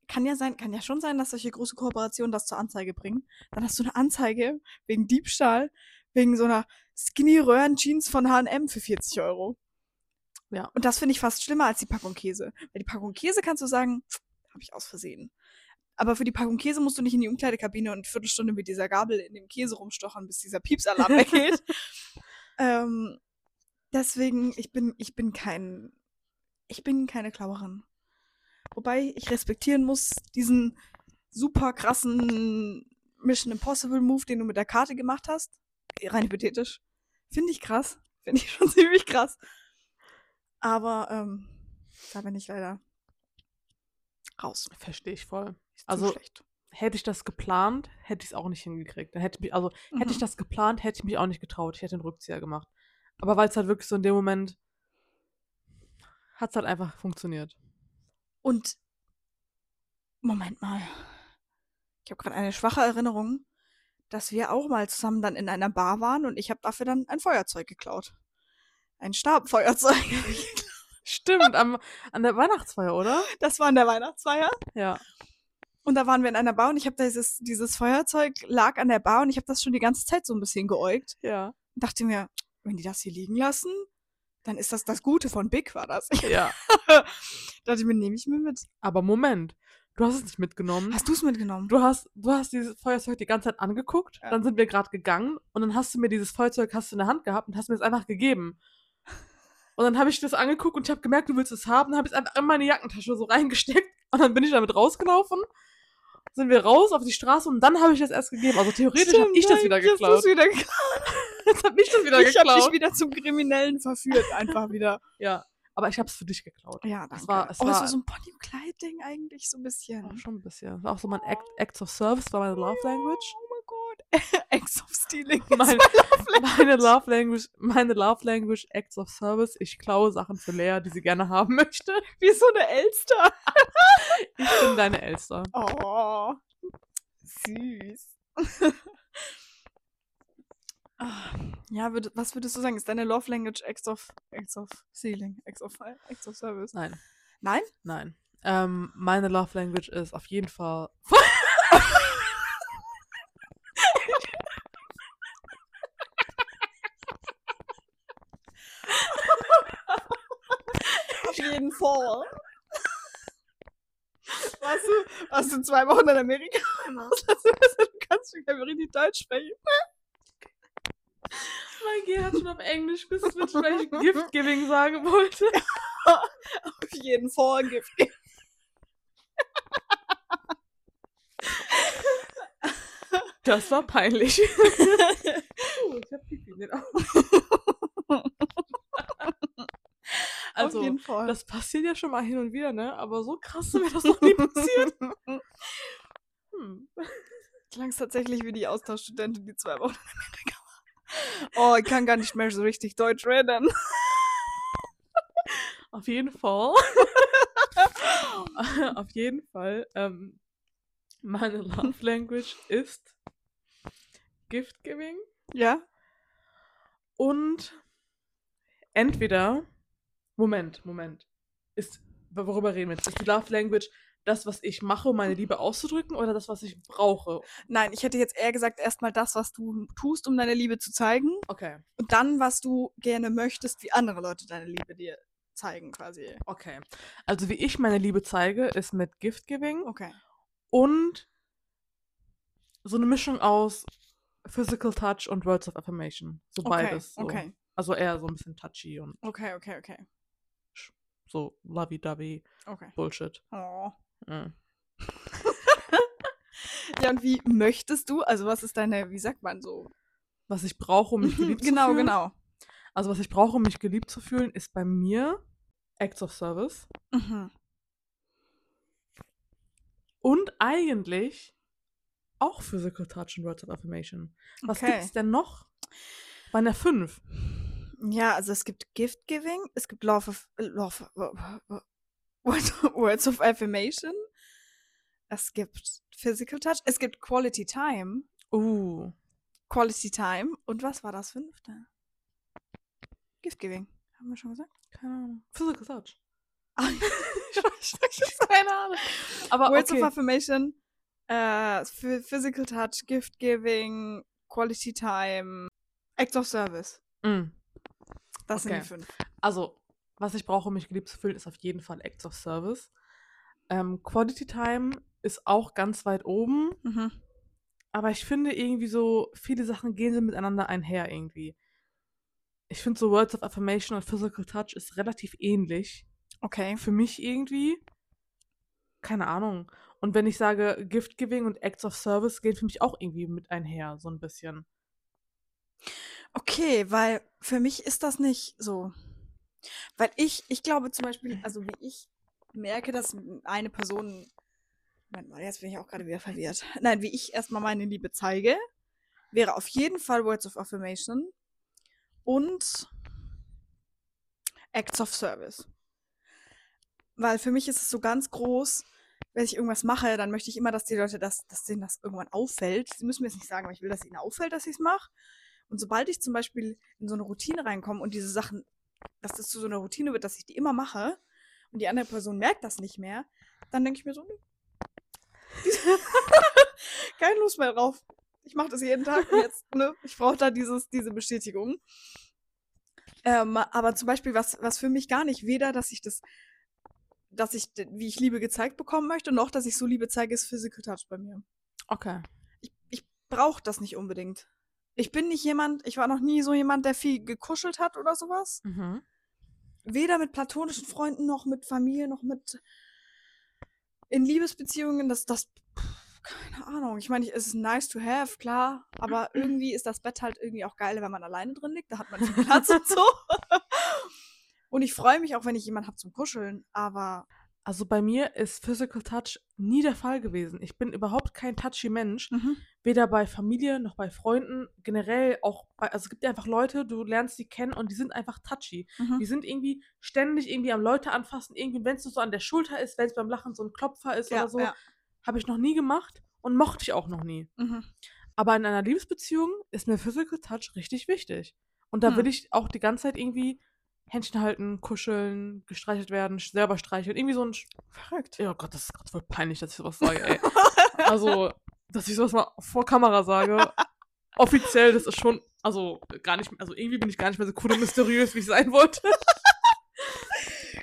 Speaker 2: kann ja sein, kann ja schon sein, dass solche große Kooperationen das zur Anzeige bringen. Dann hast du eine Anzeige wegen Diebstahl, wegen so einer Skinny Röhren Jeans von H&M für 40 Euro.
Speaker 1: Ja.
Speaker 2: Und das finde ich fast schlimmer als die Packung Käse. Weil die Packung Käse kannst du sagen, habe ich aus Versehen. Aber für die Packung Käse musst du nicht in die Umkleidekabine und eine Viertelstunde mit dieser Gabel in dem Käse rumstochern, bis dieser Piepsalarm weggeht. ähm, deswegen, ich bin, ich bin kein, ich bin keine Klauerin. Wobei ich respektieren muss, diesen super krassen Mission Impossible Move, den du mit der Karte gemacht hast. Rein hypothetisch. Finde ich krass. Finde ich schon ziemlich krass. Aber, ähm, da bin ich leider raus.
Speaker 1: Verstehe ich voll.
Speaker 2: Ist
Speaker 1: Also,
Speaker 2: schlecht.
Speaker 1: Hätte ich das geplant, hätte ich es auch nicht hingekriegt. Dann hätte mich, also hätte ich
Speaker 2: Mhm.
Speaker 1: das geplant, hätte ich mich auch nicht getraut. Ich hätte den Rückzieher gemacht. Aber weil es halt wirklich so in dem Moment hat es halt einfach funktioniert.
Speaker 2: Und Moment mal. Ich habe gerade eine schwache Erinnerung, dass wir auch mal zusammen dann in einer Bar waren und ich habe dafür dann ein Feuerzeug geklaut. Ein Stabfeuerzeug. ich geklaut.
Speaker 1: Stimmt, am, an der Weihnachtsfeier, oder?
Speaker 2: das war in der Weihnachtsfeier.
Speaker 1: Ja.
Speaker 2: Und da waren wir in einer Bar und ich habe dieses, dieses Feuerzeug lag an der Bar und ich habe das schon die ganze Zeit so ein bisschen geäugt.
Speaker 1: Ja.
Speaker 2: Und dachte mir, wenn die das hier liegen lassen, dann ist das das Gute von Big, war das.
Speaker 1: Ja.
Speaker 2: dachte ich mir, nehme ich mir mit.
Speaker 1: Aber Moment, du hast es nicht mitgenommen.
Speaker 2: Hast du es mitgenommen?
Speaker 1: Du hast, du hast dieses Feuerzeug die ganze Zeit angeguckt,
Speaker 2: Ja.
Speaker 1: dann sind wir gerade gegangen und dann hast du mir dieses Feuerzeug hast du in der Hand gehabt und hast mir es einfach gegeben. Und dann habe ich das angeguckt und ich habe gemerkt, du willst es haben. Dann habe ich es einfach in meine Jackentasche so reingesteckt. Und dann bin ich damit rausgelaufen. Sind wir raus auf die Straße und dann habe ich das erst gegeben. Also theoretisch habe ich das wieder geklaut.
Speaker 2: du's wieder geklaut.
Speaker 1: Jetzt habe ich das wieder
Speaker 2: Ich habe dich
Speaker 1: geklaut.
Speaker 2: wieder zum Kriminellen verführt, einfach wieder.
Speaker 1: Ja, aber ich habe es für dich geklaut.
Speaker 2: Ja,
Speaker 1: Es
Speaker 2: danke.
Speaker 1: war- es
Speaker 2: oh, es
Speaker 1: war-
Speaker 2: war so ein Clyde-Ding eigentlich, so ein bisschen.
Speaker 1: Schon ein bisschen. War auch so mein Act, Acts of Service, war meine Love Language.
Speaker 2: Mein Gott. Acts of Stealing.
Speaker 1: Meine-
Speaker 2: Meine, Love Language.
Speaker 1: Meine Love Language, meine Love Language, Acts of Service. Ich klaue Sachen für Lea, die sie gerne haben möchte.
Speaker 2: Wie so eine Elster.
Speaker 1: Ich bin deine Elster.
Speaker 2: Oh. Süß. Ah, ja, würd, was würdest du sagen? Ist deine Love Language Acts of, Acts of Stealing? Acts of, Acts of Service?
Speaker 1: Nein,
Speaker 2: Nein?
Speaker 1: nein. Ähm, meine Love Language ist auf jeden Fall.
Speaker 2: Auf jeden Fall. Warst du, warst du zwei Wochen in Amerika? du kannst gar nicht richtig Deutsch sprechen.
Speaker 1: Mein Gehirn hat schon auf Englisch geswitcht, weil ich Gift Giving sagen wollte.
Speaker 2: Auf jeden Fall. Gift.
Speaker 1: Das war peinlich. oh, ich hab den Augen. Also,
Speaker 2: Auf jeden Fall.
Speaker 1: das passiert ja schon mal hin und wieder, ne? Aber so krass ist mir das noch nie passiert. Hm.
Speaker 2: Klang's tatsächlich wie die Austauschstudentin, die zwei Wochen in Amerika war. Oh, ich kann gar nicht mehr so richtig Deutsch reden.
Speaker 1: Auf jeden Fall. Auf jeden Fall. Ähm, meine Love Language ist Gift Giving
Speaker 2: Ja?
Speaker 1: und entweder Moment, Moment. Ist worüber reden wir jetzt? Ist die Love Language das, was ich mache, um meine Liebe auszudrücken, oder das, was ich brauche?
Speaker 2: Nein, ich hätte jetzt eher gesagt, erstmal das, was du tust, um deine Liebe zu zeigen.
Speaker 1: Okay,
Speaker 2: Und dann, was du gerne möchtest, wie andere Leute deine Liebe dir zeigen, quasi.
Speaker 1: okay. Also wie ich meine Liebe zeige, ist mit Gift Giving
Speaker 2: Okay.
Speaker 1: und so eine Mischung aus Physical Touch und Words of Affirmation. So
Speaker 2: Okay.
Speaker 1: beides. So.
Speaker 2: Okay.
Speaker 1: Also eher so ein bisschen touchy und
Speaker 2: Okay, okay, okay.
Speaker 1: So lovey-dovey
Speaker 2: Okay.
Speaker 1: Bullshit.
Speaker 2: Oh.
Speaker 1: Mhm.
Speaker 2: Ja, und wie möchtest du, also was ist deine, wie sagt man so?
Speaker 1: Was ich brauche, um mich geliebt zu
Speaker 2: genau,
Speaker 1: fühlen.
Speaker 2: genau.
Speaker 1: Also was ich brauche, um mich geliebt zu fühlen, ist bei mir Acts of Service.
Speaker 2: Mhm.
Speaker 1: Und eigentlich auch Physical Touch und Words of Affirmation. Was
Speaker 2: Okay.
Speaker 1: gibt's denn noch? Bei einer 5.
Speaker 2: Ja, also es gibt Gift Giving, es gibt Love of, äh, Love, Words of Affirmation, es gibt Physical Touch, es gibt Quality Time,
Speaker 1: Uh.
Speaker 2: Quality Time und was war das fünfte? Gift Giving, haben wir schon gesagt?
Speaker 1: Keine Ahnung. Physical Touch. Keine Ahnung. Aber
Speaker 2: Words
Speaker 1: okay.
Speaker 2: of Affirmation, äh, Phy- Physical Touch, Gift Giving, Quality Time, Acts of Service.
Speaker 1: Mm.
Speaker 2: Das sind
Speaker 1: Okay.
Speaker 2: die fünf.
Speaker 1: Also, was ich brauche, um mich geliebt zu fühlen, ist auf jeden Fall Acts of Service. Ähm, Quality Time ist auch ganz weit oben,
Speaker 2: Mhm.
Speaker 1: aber ich finde irgendwie so, viele Sachen gehen so miteinander einher irgendwie. Ich finde so Words of Affirmation und Physical Touch ist relativ ähnlich.
Speaker 2: Okay.
Speaker 1: Für mich irgendwie. Keine Ahnung. Und wenn ich sage, Gift Giving und Acts of Service gehen für mich auch irgendwie mit einher, so ein bisschen.
Speaker 2: Okay, weil für mich ist das nicht so. Weil ich, ich glaube zum Beispiel, also wie ich merke, dass eine Person. Jetzt bin ich auch gerade wieder verwirrt. Nein, wie ich erstmal meine Liebe zeige, wäre auf jeden Fall Words of Affirmation und Acts of Service. Weil für mich ist es so ganz groß, wenn ich irgendwas mache, dann möchte ich immer, dass die Leute das, dass denen das irgendwann auffällt. Sie müssen mir jetzt nicht sagen, aber ich will, dass ihnen auffällt, dass ich es mache. Und sobald ich zum Beispiel in so eine Routine reinkomme und diese Sachen, dass das zu so einer Routine wird, dass ich die immer mache und die andere Person merkt das nicht mehr, dann denke ich mir so, nö. Keine Lust mehr drauf. Ich mache das jeden Tag und jetzt, ne? Ich brauche da dieses, diese Bestätigung. Ähm, aber zum Beispiel, was, was für mich gar nicht, weder, dass ich das, dass ich, wie ich Liebe gezeigt bekommen möchte, noch, dass ich so Liebe zeige, ist Physical Touch bei mir
Speaker 1: Okay.
Speaker 2: ich, ich brauche das nicht unbedingt. Ich bin nicht jemand, ich war noch nie so jemand, der viel gekuschelt hat oder sowas.
Speaker 1: Mhm.
Speaker 2: weder mit platonischen Freunden noch mit Familie noch mit in Liebesbeziehungen. Das, das, keine Ahnung. Ich meine, es ist nice to have, klar, aber irgendwie ist das Bett halt irgendwie auch geil, wenn man alleine drin liegt. Da hat man viel Platz und so. Und ich freue mich auch, wenn ich jemanden habe zum Kuscheln, aber
Speaker 1: Also bei mir ist Physical Touch nie der Fall gewesen. Ich bin überhaupt kein touchy Mensch. Weder bei Familie noch bei Freunden. Generell auch bei, also es gibt ja einfach Leute, du lernst die kennen und die sind einfach touchy.
Speaker 2: Mhm.
Speaker 1: Die sind irgendwie ständig irgendwie am Leute anfassen, irgendwie, wenn es so an der Schulter ist, wenn es beim Lachen so ein Klopfer ist
Speaker 2: Ja,
Speaker 1: oder so.
Speaker 2: ja.
Speaker 1: Habe ich noch nie gemacht und mochte ich auch noch nie.
Speaker 2: Mhm.
Speaker 1: Aber in einer Liebesbeziehung ist mir Physical Touch richtig wichtig. Und da
Speaker 2: Hm.
Speaker 1: will ich auch die ganze Zeit irgendwie Händchen halten, kuscheln, gestreichelt werden, selber streicheln. Irgendwie so ein. Sch-
Speaker 2: Verrückt.
Speaker 1: Ja Gott, das ist gerade voll peinlich, dass ich sowas sage, ey. Also, dass ich sowas mal vor Kamera sage. Offiziell, das ist schon. Also, gar nicht. Also, irgendwie bin ich gar nicht mehr so cool und mysteriös, wie ich sein wollte.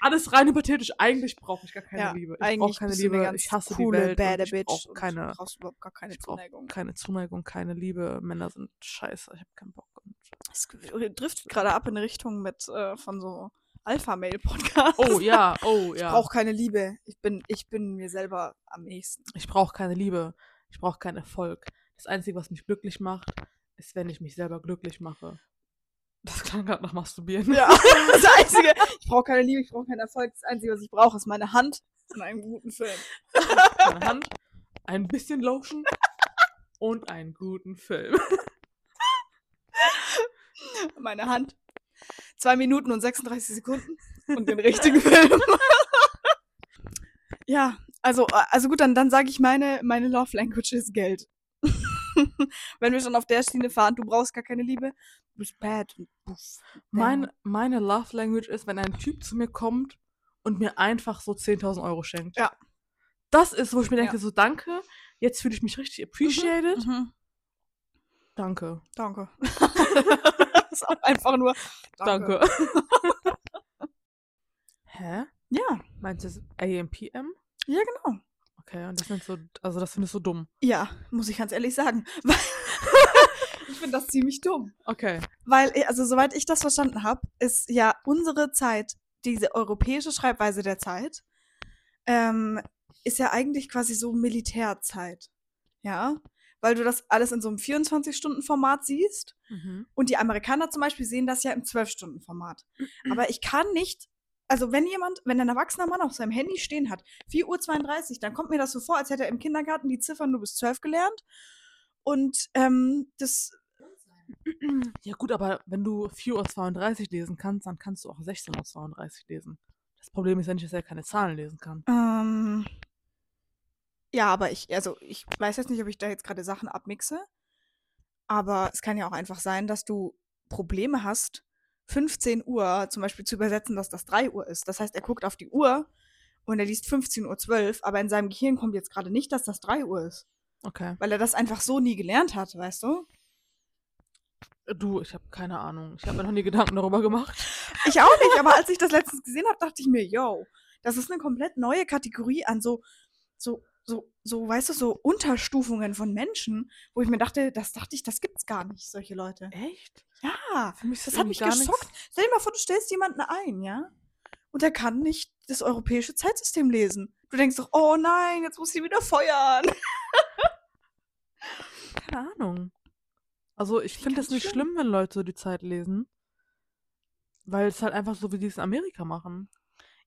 Speaker 1: Alles rein hypothetisch. Eigentlich brauche ich gar keine
Speaker 2: Ja,
Speaker 1: Liebe. Ich brauche keine Liebe. Ich hasse
Speaker 2: coole,
Speaker 1: die Welt. und ich brauche keine.
Speaker 2: Du brauchst überhaupt gar keine
Speaker 1: Ich
Speaker 2: Zuneigung.
Speaker 1: keine Zuneigung, keine Liebe. Männer sind scheiße. Ich habe keinen Bock.
Speaker 2: Es driftet gerade ab in Richtung mit äh, von so Alpha-Mail-Podcasts.
Speaker 1: oh ja, oh
Speaker 2: Ich
Speaker 1: ja.
Speaker 2: brauche keine Liebe. Ich bin, ich bin mir selber am nächsten.
Speaker 1: Ich brauche keine Liebe. Ich brauche keinen Erfolg. Das Einzige, was mich glücklich macht, ist, wenn ich mich selber glücklich mache. Das klang gerade nach Masturbieren.
Speaker 2: Ja, das Einzige. Ich brauche keine Liebe, ich brauche keinen Erfolg. Das Einzige, was ich brauche, ist meine Hand und einen guten Film.
Speaker 1: Meine Hand, ein bisschen Lotion und einen guten Film.
Speaker 2: Meine Hand. Zwei Minuten und 36 Sekunden und den richtigen Film. ja, also, äh, also gut, dann, dann sage ich, meine, meine Love Language ist Geld. Wenn wir schon auf der Schiene fahren, du brauchst gar keine Liebe, du bist bad.
Speaker 1: Mein, meine Love Language ist, wenn ein Typ zu mir kommt und mir einfach so 10.000 Euro schenkt.
Speaker 2: Ja.
Speaker 1: Das ist, wo ich mir denke,
Speaker 2: Ja.
Speaker 1: so danke, jetzt fühle ich mich richtig appreciated.
Speaker 2: Mhm.
Speaker 1: Danke.
Speaker 2: Danke. das ist auch einfach nur
Speaker 1: Danke. Hä?
Speaker 2: Ja,
Speaker 1: Meinst du das AMPM?
Speaker 2: ja, genau.
Speaker 1: Okay, und das sind so, also das findest du dumm.
Speaker 2: Ja, muss ich ganz ehrlich sagen. Ich finde das ziemlich dumm.
Speaker 1: Okay.
Speaker 2: Weil, äh, also soweit ich das verstanden habe, ist ja unsere Zeit, diese europäische Schreibweise der Zeit, ähm, ist ja eigentlich quasi so Militärzeit. Ja, weil du das alles in so einem 24-Stunden-Format siehst.
Speaker 1: Mhm.
Speaker 2: Und die Amerikaner zum Beispiel sehen das ja im 12-Stunden-Format. Aber ich kann nicht, also wenn jemand, wenn ein erwachsener Mann auf seinem Handy stehen hat, 4.32 Uhr, dann kommt mir das so vor, als hätte er im Kindergarten die Ziffern nur bis 12 gelernt. Und ähm, das,
Speaker 1: Ja gut, aber wenn du 4.32 Uhr lesen kannst, dann kannst du auch 16.32 Uhr lesen. Das Problem ist ja nicht, dass er keine Zahlen lesen kann.
Speaker 2: ähm, ja, aber ich, also ich weiß jetzt nicht, ob ich da jetzt gerade Sachen abmixe. Aber es kann ja auch einfach sein, dass du Probleme hast, 15 Uhr zum Beispiel zu übersetzen, dass das 3 Uhr ist. Das heißt, er guckt auf die Uhr und er liest 15.12 Uhr, aber in seinem Gehirn kommt jetzt gerade nicht, dass das 3 Uhr ist.
Speaker 1: Okay.
Speaker 2: Weil er das einfach so nie gelernt hat, weißt du?
Speaker 1: Du, ich habe keine Ahnung. Ich habe mir noch nie Gedanken darüber gemacht.
Speaker 2: Ich auch nicht, aber als ich das letztens gesehen habe, dachte ich mir, yo, das ist eine komplett neue Kategorie an so, so, so, so, weißt du, so Unterstufungen von Menschen, wo ich mir dachte, das dachte ich, das gibt's gar nicht, solche Leute.
Speaker 1: Echt?
Speaker 2: Ja,
Speaker 1: Für mich
Speaker 2: das
Speaker 1: das
Speaker 2: hat mich
Speaker 1: gar
Speaker 2: geschockt.
Speaker 1: nichts.
Speaker 2: Stell dir mal vor, du stellst jemanden ein, ja? Und er kann nicht das europäische Zeitsystem lesen. Du denkst doch, oh nein, jetzt muss ich wieder feuern.
Speaker 1: Keine Ahnung. Also ich finde es nicht
Speaker 2: schlimm.
Speaker 1: schlimm, wenn Leute so die Zeit lesen. Weil es halt einfach so, wie die es in Amerika machen.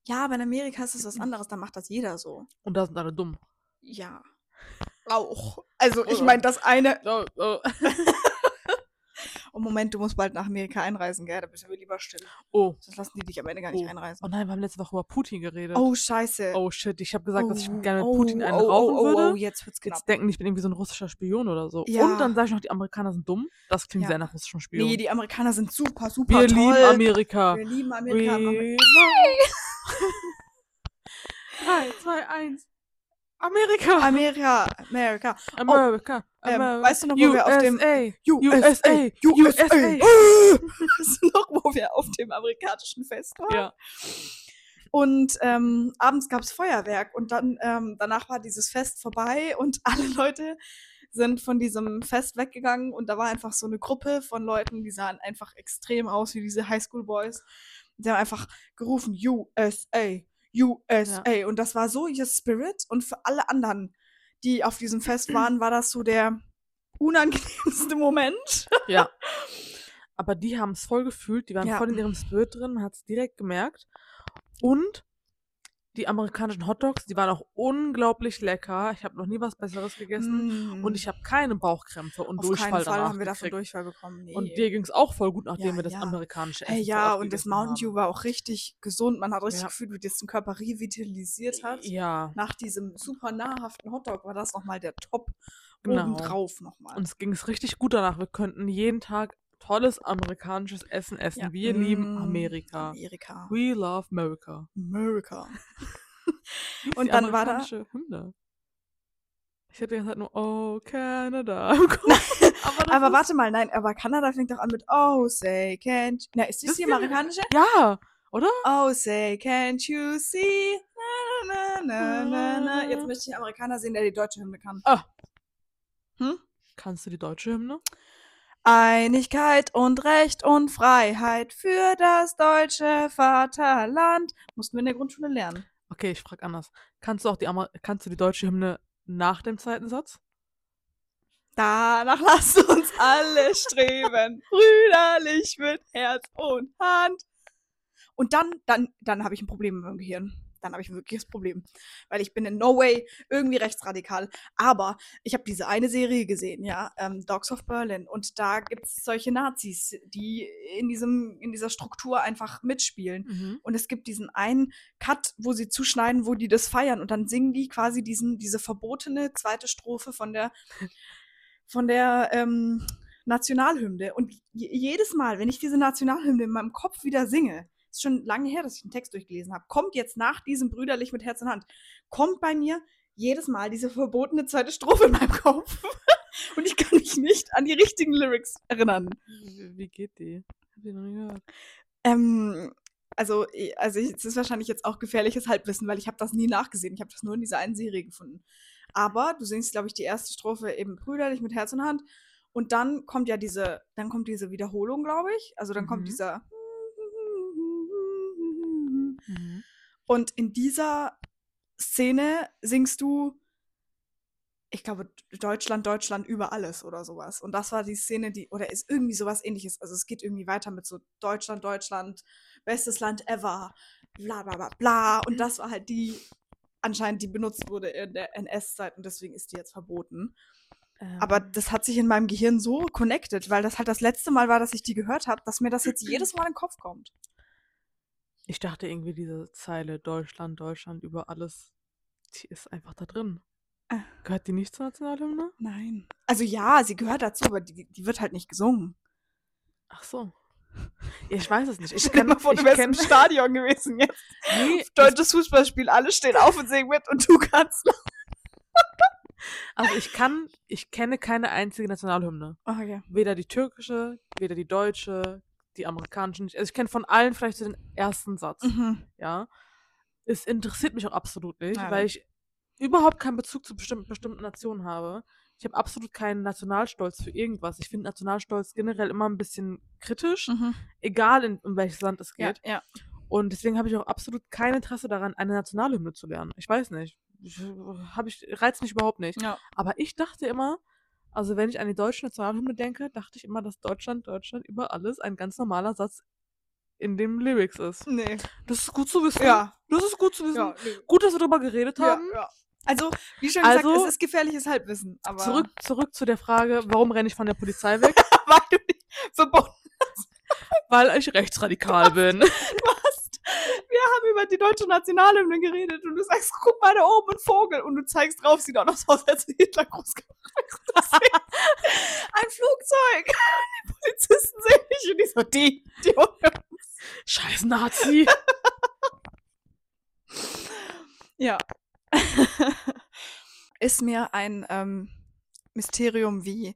Speaker 2: Ja, aber in Amerika ist es was anderes, da macht das jeder so.
Speaker 1: Und da sind alle dumm.
Speaker 2: Ja. Auch. Also ich meine, das eine.
Speaker 1: Oh, oh.
Speaker 2: Oh Moment, du musst bald nach Amerika einreisen, gell? Da bist du lieber still.
Speaker 1: oh.
Speaker 2: Sonst lassen die dich am Ende gar nicht
Speaker 1: Oh.
Speaker 2: einreisen.
Speaker 1: Oh nein, wir haben letzte Woche über Putin geredet.
Speaker 2: Oh, scheiße.
Speaker 1: Oh shit, ich habe gesagt, dass ich
Speaker 2: Oh,
Speaker 1: gerne mit
Speaker 2: oh,
Speaker 1: Putin einen
Speaker 2: oh,
Speaker 1: rauchen
Speaker 2: oh, oh,
Speaker 1: würde.
Speaker 2: Oh, jetzt wird's knapp.
Speaker 1: Jetzt denken, ich bin irgendwie so ein russischer Spion oder so.
Speaker 2: Ja.
Speaker 1: Und dann sage ich noch, die Amerikaner sind dumm. Das klingt
Speaker 2: Ja.
Speaker 1: sehr nach russischem Spion.
Speaker 2: Nee, die Amerikaner sind super, super
Speaker 1: Wir
Speaker 2: toll.
Speaker 1: lieben Amerika.
Speaker 2: Wir lieben Amerika.
Speaker 1: We
Speaker 2: Amer-
Speaker 1: love- 3, 2, 1. Amerika.
Speaker 2: Amerika, Amerika.
Speaker 1: Amerika.
Speaker 2: Ähm,
Speaker 1: Amerika.
Speaker 2: weißt du noch, wo wir auf dem
Speaker 1: USA. USA.
Speaker 2: Weißt du noch, wo wir auf dem amerikanischen Fest waren?
Speaker 1: Ja.
Speaker 2: Und ähm, abends gab es Feuerwerk und dann ähm, danach war dieses Fest vorbei und alle Leute sind von diesem Fest weggegangen und da war einfach so eine Gruppe von Leuten, die sahen einfach extrem aus wie diese Highschool Boys. Die haben einfach gerufen, USA, USA. Und das war so ihr Spirit. Und für alle anderen, die auf diesem Fest waren, war das so der unangenehmste Moment.
Speaker 1: Ja. Aber die haben es voll gefühlt, die waren
Speaker 2: Ja.
Speaker 1: voll in ihrem Spirit drin, man hat es direkt gemerkt. Und die amerikanischen Hotdogs, die waren auch unglaublich lecker. Ich habe noch nie was Besseres gegessen. Und ich habe keine Bauchkrämpfe und
Speaker 2: Mm. Auf
Speaker 1: Durchfall
Speaker 2: keinen Fall haben wir davon. Durchfall bekommen. Nee.
Speaker 1: Und dir ging es auch voll gut, nachdem
Speaker 2: Ja,
Speaker 1: wir das
Speaker 2: ja.
Speaker 1: amerikanische Essen
Speaker 2: Ey, ja, und das Mountain Dew war auch richtig gesund. Man hat richtig
Speaker 1: Ja.
Speaker 2: gefühlt, wie das den Körper revitalisiert hat.
Speaker 1: Ja,
Speaker 2: Nach diesem super nahrhaften Hotdog war das nochmal der Top
Speaker 1: Genau.
Speaker 2: obendrauf nochmal.
Speaker 1: uns ging es richtig gut danach. Wir könnten jeden Tag tolles amerikanisches Essen essen.
Speaker 2: Ja.
Speaker 1: Wir lieben
Speaker 2: Mm,
Speaker 1: Amerika.
Speaker 2: Amerika.
Speaker 1: We love America.
Speaker 2: America. Und dann war da-
Speaker 1: Hymne? Ich hätte die ganze Zeit nur Oh Canada Kopf. Aber,
Speaker 2: Aber warte mal, nein, aber Kanada fängt doch an mit Oh, say, can't you... Na, ist das
Speaker 1: Das
Speaker 2: die amerikanische?
Speaker 1: Ja, oder?
Speaker 2: Oh, say, can't you see? Na, na, na, na, na. Jetzt möchte ich einen Amerikaner sehen, der die deutsche Hymne kann.
Speaker 1: Ah.
Speaker 2: Hm?
Speaker 1: Kannst du die deutsche Hymne?
Speaker 2: Einigkeit und Recht und Freiheit für das deutsche Vaterland. Mussten wir in der Grundschule lernen.
Speaker 1: Okay, ich frage anders. Kannst du auch die Amer kannst du die deutsche Hymne nach dem zweiten Satz?
Speaker 2: Danach lasst uns alle streben, brüderlich mit Herz und Hand. Und dann, dann, dann habe ich ein Problem mit meinem Gehirn. Dann habe ich ein wirkliches Problem. Weil ich bin in no way irgendwie rechtsradikal. Aber ich habe diese eine Serie gesehen, ja, ähm, Dogs of Berlin. Und da gibt es solche Nazis, die in, diesem, in dieser Struktur einfach mitspielen.
Speaker 1: Mhm.
Speaker 2: Und es gibt diesen einen Cut, wo sie zuschneiden, wo die das feiern und dann singen die quasi diesen, diese verbotene zweite Strophe von der, von der ähm, Nationalhymne. Und je- jedes Mal, wenn ich diese Nationalhymne in meinem Kopf wieder singe, ist schon lange her, dass ich den Text durchgelesen habe, kommt jetzt nach diesem Brüderlich mit Herz und Hand, kommt bei mir jedes Mal diese verbotene zweite Strophe in meinem Kopf. und ich kann mich nicht an die richtigen Lyrics erinnern.
Speaker 1: Wie, geht die? Hab ich noch nie gehört.
Speaker 2: Ähm, also, also es ist wahrscheinlich jetzt auch gefährliches Halbwissen, weil ich habe das nie nachgesehen. Ich habe das nur in dieser einen Serie gefunden. Aber du singst, glaube ich, die erste Strophe eben brüderlich mit Herz und Hand. Und dann kommt ja diese, dann kommt diese Wiederholung, glaube ich. Also dann
Speaker 1: Mhm.
Speaker 2: kommt dieser. Und in dieser Szene singst du, ich glaube, Deutschland, Deutschland über alles oder sowas. Und das war die Szene, die, oder ist irgendwie sowas ähnliches. Also es geht irgendwie weiter mit so Deutschland, Deutschland, bestes Land ever, bla bla bla bla. Und das war halt die, anscheinend, die benutzt wurde in der NS-Zeit und deswegen ist die jetzt verboten. Aber
Speaker 1: Ähm,
Speaker 2: das hat sich in meinem Gehirn so connected, weil das halt das letzte Mal war, dass ich die gehört habe, dass mir das jetzt jedes Mal in den Kopf kommt.
Speaker 1: Ich dachte irgendwie, diese Zeile Deutschland, Deutschland über alles, die ist einfach da drin.
Speaker 2: Ah.
Speaker 1: Gehört die nicht zur Nationalhymne?
Speaker 2: Nein. Also ja, sie gehört dazu, aber die, die wird halt nicht gesungen.
Speaker 1: Ach so. Ich weiß es nicht. Ich kenne
Speaker 2: mal vor, du wärst im Stadion gewesen jetzt.
Speaker 1: Nee,
Speaker 2: Deutsches Fußballspiel, alle stehen auf und singen mit und du kannst.
Speaker 1: also ich kann, ich kenne keine einzige Nationalhymne.
Speaker 2: Oh, ja.
Speaker 1: Weder die türkische, weder die deutsche, die amerikanische nicht. Also ich kenne von allen vielleicht so den ersten Satz.
Speaker 2: Mhm.
Speaker 1: Ja. Es interessiert mich auch absolut nicht,
Speaker 2: Nein.
Speaker 1: weil ich überhaupt keinen Bezug zu bestimmten, bestimmten Nationen habe. Ich habe absolut keinen Nationalstolz für irgendwas. Ich finde Nationalstolz generell immer ein bisschen kritisch,
Speaker 2: Mhm.
Speaker 1: egal in, um welches Land es
Speaker 2: Ja,
Speaker 1: geht.
Speaker 2: ja.
Speaker 1: Und deswegen habe ich auch absolut kein Interesse daran, eine Nationalhymne zu lernen. Ich weiß nicht. Ich, hab ich, reizt mich überhaupt nicht.
Speaker 2: ja.
Speaker 1: Aber ich dachte immer, also wenn ich an die deutsche Nationalhymne denke, dachte ich immer, dass Deutschland, Deutschland über alles ein ganz normaler Satz in dem Lyrics ist.
Speaker 2: Nee.
Speaker 1: Das ist gut zu wissen.
Speaker 2: Ja.
Speaker 1: Das ist gut zu wissen.
Speaker 2: Ja, nee.
Speaker 1: Gut, dass wir darüber geredet
Speaker 2: ja,
Speaker 1: haben.
Speaker 2: ja. Also, wie schon gesagt,
Speaker 1: Also-
Speaker 2: es ist gefährliches Halbwissen. Aber
Speaker 1: Zurück, zurück zu der Frage, warum renne ich von der Polizei weg?
Speaker 2: weil du nicht verboten
Speaker 1: Weil ich rechtsradikal bin.
Speaker 2: hast. Wir haben über die deutsche Nationalhymne geredet und du sagst, guck mal da oben ein Vogel und du zeigst drauf, sieht auch noch so aus, als hätte Hitler groß gemacht. ein Flugzeug. Die Polizisten sehen mich und die so, die, die.
Speaker 1: Scheiß Nazi.
Speaker 2: Ja. ist mir ein ähm, Mysterium, wie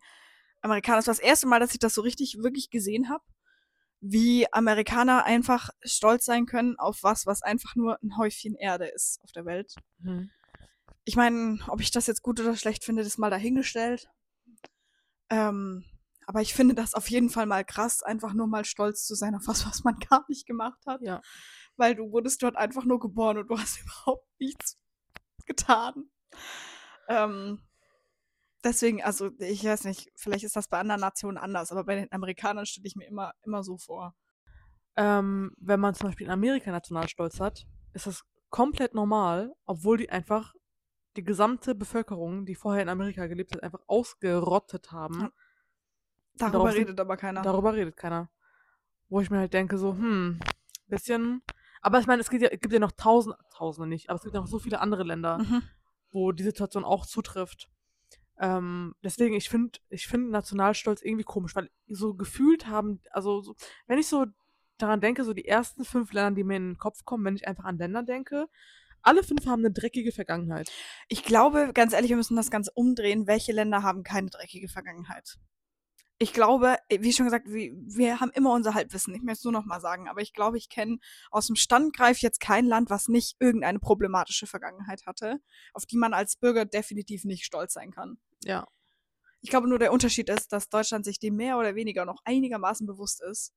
Speaker 2: Amerikaner. Das war das erste Mal, dass ich das so richtig wirklich gesehen habe, wie Amerikaner einfach stolz sein können auf was, was einfach nur ein Häufchen Erde ist auf der Welt.
Speaker 1: Hm.
Speaker 2: Ich meine, ob ich das jetzt gut oder schlecht finde, ist mal dahingestellt. Ähm, Aber ich finde das auf jeden Fall mal krass, einfach nur mal stolz zu sein auf was, was man gar nicht gemacht hat.
Speaker 1: Ja.
Speaker 2: Weil du wurdest dort einfach nur geboren und du hast überhaupt nichts getan. Ähm, deswegen, also ich weiß nicht, vielleicht ist das bei anderen Nationen anders, aber bei den Amerikanern stelle ich mir immer, immer so vor.
Speaker 1: Ähm, wenn man zum Beispiel in Amerika Nationalstolz hat, ist das komplett normal, obwohl die einfach die gesamte Bevölkerung, die vorher in Amerika gelebt hat, einfach ausgerottet haben.
Speaker 2: Darüber redet aber keiner.
Speaker 1: Darüber redet keiner. Wo ich mir halt denke, so, hm, bisschen. Aber ich meine, es gibt ja, gibt ja noch tausend, tausende nicht, aber es gibt ja noch so viele andere Länder,
Speaker 2: Mhm.
Speaker 1: wo die Situation auch zutrifft. Ähm, deswegen, ich finde ich find Nationalstolz irgendwie komisch, weil so gefühlt haben, also so, wenn ich so daran denke, so die ersten fünf Länder, die mir in den Kopf kommen, wenn ich einfach an Länder denke, alle fünf haben eine dreckige Vergangenheit.
Speaker 2: Ich glaube, ganz ehrlich, wir müssen das Ganze umdrehen. Welche Länder haben keine dreckige Vergangenheit? Ich glaube, äh, wie schon gesagt, wir, wir haben immer unser Halbwissen. Ich möchte es nur noch mal sagen. Aber ich glaube, ich kenne aus dem Standgreif jetzt kein Land, was nicht irgendeine problematische Vergangenheit hatte, auf die man als Bürger definitiv nicht stolz sein kann.
Speaker 1: Ja.
Speaker 2: Ich glaube nur, der Unterschied ist, dass Deutschland sich dem mehr oder weniger noch einigermaßen bewusst ist.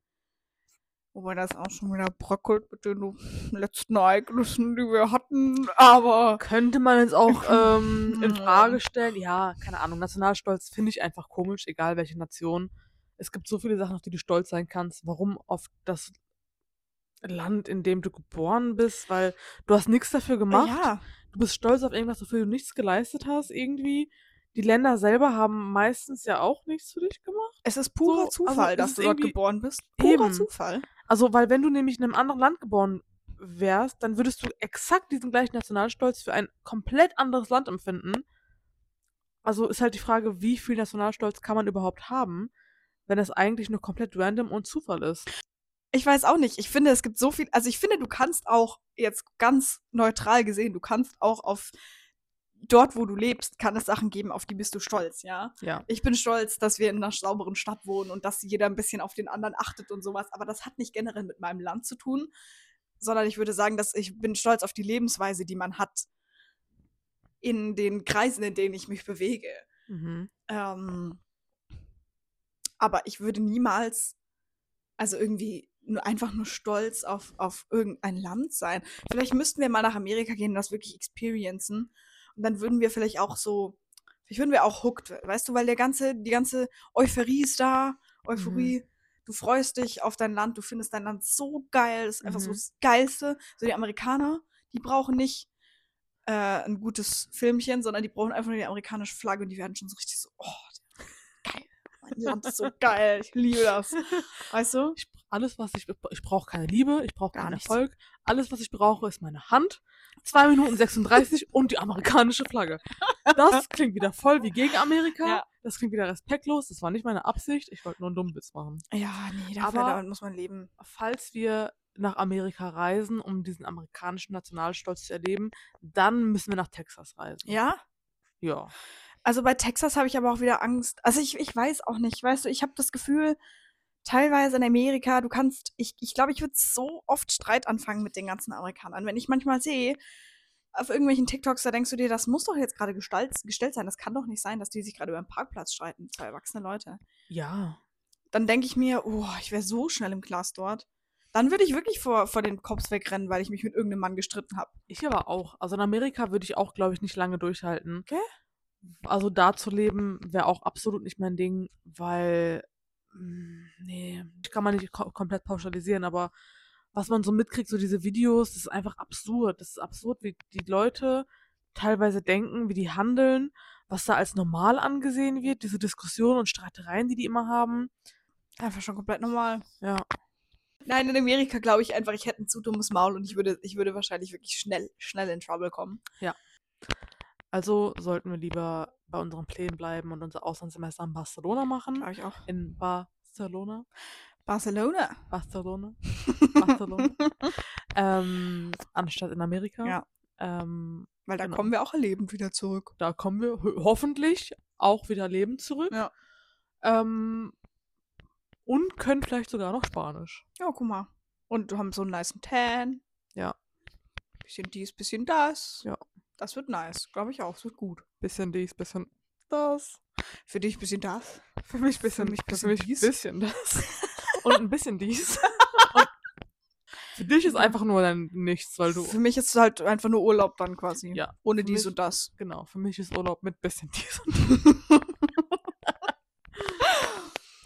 Speaker 2: Wobei das auch schon wieder bröckelt mit den letzten Ereignissen, die wir hatten. Aber
Speaker 1: Könnte man jetzt auch ähm, in. Frage stellen. Ja, keine Ahnung. Nationalstolz finde ich einfach komisch, egal welche Nation. Es gibt so viele Sachen, auf die du stolz sein kannst. Warum auf das Land, in dem du geboren bist? Weil du hast nichts dafür gemacht.
Speaker 2: ja,
Speaker 1: Du bist stolz auf irgendwas, wofür du nichts geleistet hast, irgendwie. Die Länder selber haben meistens ja auch nichts für dich gemacht.
Speaker 2: es ist purer
Speaker 1: So, also
Speaker 2: Zufall,
Speaker 1: es
Speaker 2: dass du dort geboren bist. Purer
Speaker 1: Eben.
Speaker 2: Zufall.
Speaker 1: Also, weil wenn du nämlich in einem anderen Land geboren wärst, dann würdest du exakt diesen gleichen Nationalstolz für ein komplett anderes Land empfinden. Also ist halt die Frage, wie viel Nationalstolz kann man überhaupt haben, wenn es eigentlich nur komplett random und Zufall ist.
Speaker 2: Ich weiß auch nicht. Ich finde, es gibt so viel. Also, ich finde, du kannst auch jetzt ganz neutral gesehen, du kannst auch auf dort, wo du lebst, kann es Sachen geben, auf die bist du stolz, ja.
Speaker 1: Ja.
Speaker 2: Ich bin stolz, dass wir in einer sauberen Stadt wohnen und dass jeder ein bisschen auf den anderen achtet und sowas. Aber das hat nicht generell mit meinem Land zu tun, sondern ich würde sagen, dass ich bin stolz auf die Lebensweise, die man hat in den Kreisen, in denen ich mich bewege.
Speaker 1: Mhm.
Speaker 2: Ähm, aber ich würde niemals, also irgendwie nur einfach nur stolz auf, auf irgendein Land sein. Vielleicht müssten wir mal nach Amerika gehen und das wirklich experiencen. Und dann würden wir vielleicht auch so, vielleicht würden wir auch hooked, weißt du, weil der ganze, die ganze Euphorie ist da, Euphorie. Du freust dich auf dein Land, du findest dein Land so geil, das ist einfach so
Speaker 1: Mhm.
Speaker 2: das Geilste. So die Amerikaner, die brauchen nicht äh, ein gutes Filmchen, sondern die brauchen einfach nur die amerikanische Flagge und die werden schon so richtig so, oh, geil, mein Land ist so geil, ich liebe das. Weißt du?
Speaker 1: Ich, alles, was ich, ich brauche keine Liebe, ich brauche keinen
Speaker 2: nichts.
Speaker 1: Erfolg. Alles, was ich brauche, ist meine Hand. 2 Minuten 36 und die amerikanische Flagge. Das klingt wieder voll wie gegen Amerika.
Speaker 2: Ja.
Speaker 1: Das klingt wieder respektlos. Das war nicht meine Absicht. Ich wollte nur einen dummen Witz machen.
Speaker 2: Ja, nee, dafür
Speaker 1: Aber-
Speaker 2: damit muss man leben.
Speaker 1: falls wir nach Amerika reisen, um diesen amerikanischen Nationalstolz zu erleben, dann müssen wir nach Texas reisen.
Speaker 2: Ja?
Speaker 1: Ja.
Speaker 2: Also bei Texas habe ich aber auch wieder Angst. Also ich, ich weiß auch nicht, weißt du, ich habe das Gefühl, teilweise in Amerika, du kannst, ich glaube, ich, glaub, ich würde so oft Streit anfangen mit den ganzen Amerikanern. Wenn ich manchmal sehe, auf irgendwelchen TikToks, da denkst du dir, das muss doch jetzt gerade gestellt, gestellt sein. Das kann doch nicht sein, dass die sich gerade über einen Parkplatz streiten, zwei erwachsene Leute.
Speaker 1: Ja.
Speaker 2: Dann denke ich mir, oh, ich wäre so schnell im Glas dort. Dann würde ich wirklich vor, vor den Cops wegrennen, weil ich mich mit irgendeinem Mann gestritten habe.
Speaker 1: Ich aber auch. Also in Amerika würde ich auch, glaube ich, nicht lange durchhalten.
Speaker 2: Okay.
Speaker 1: Also da zu leben wäre auch absolut nicht mein Ding, weil, nee, kann man nicht ko komplett pauschalisieren, aber was man so mitkriegt, so diese Videos, das ist einfach absurd. Das ist absurd, wie die Leute teilweise denken, wie die handeln, was da als normal angesehen wird, diese Diskussionen und Streitereien, die die immer haben.
Speaker 2: Einfach schon komplett normal.
Speaker 1: Ja.
Speaker 2: Nein, in Amerika glaube ich einfach, ich hätte ein zu dummes Maul und ich würde, ich würde wahrscheinlich wirklich schnell, schnell in Trouble kommen.
Speaker 1: Also sollten wir lieber bei unseren Plänen bleiben und unser Auslandssemester in Barcelona machen.
Speaker 2: Glaube ich auch.
Speaker 1: In Barcelona.
Speaker 2: Barcelona.
Speaker 1: Barcelona. Barcelona. ähm, anstatt in Amerika.
Speaker 2: Ja.
Speaker 1: Ähm,
Speaker 2: Weil da
Speaker 1: Genau.
Speaker 2: kommen wir auch lebend wieder zurück.
Speaker 1: da kommen wir ho hoffentlich auch wieder lebend zurück.
Speaker 2: Ja.
Speaker 1: Ähm, und können vielleicht sogar noch Spanisch.
Speaker 2: Ja, guck mal. Und du haben so einen nice Tan.
Speaker 1: Ja.
Speaker 2: Bisschen dies, bisschen das.
Speaker 1: Ja.
Speaker 2: Das wird nice. Glaube ich auch. Das wird gut.
Speaker 1: Bisschen dies, bisschen das.
Speaker 2: Für dich ein bisschen das.
Speaker 1: Für mich bisschen,
Speaker 2: mich
Speaker 1: für
Speaker 2: bisschen
Speaker 1: mich
Speaker 2: dies.
Speaker 1: bisschen das. Und ein bisschen dies. Und für dich ist einfach nur dann nichts, weil du.
Speaker 2: Für mich ist es halt einfach nur Urlaub dann quasi.
Speaker 1: Ja,
Speaker 2: Ohne dies
Speaker 1: mich-
Speaker 2: und das.
Speaker 1: Genau, für mich ist Urlaub mit bisschen dies und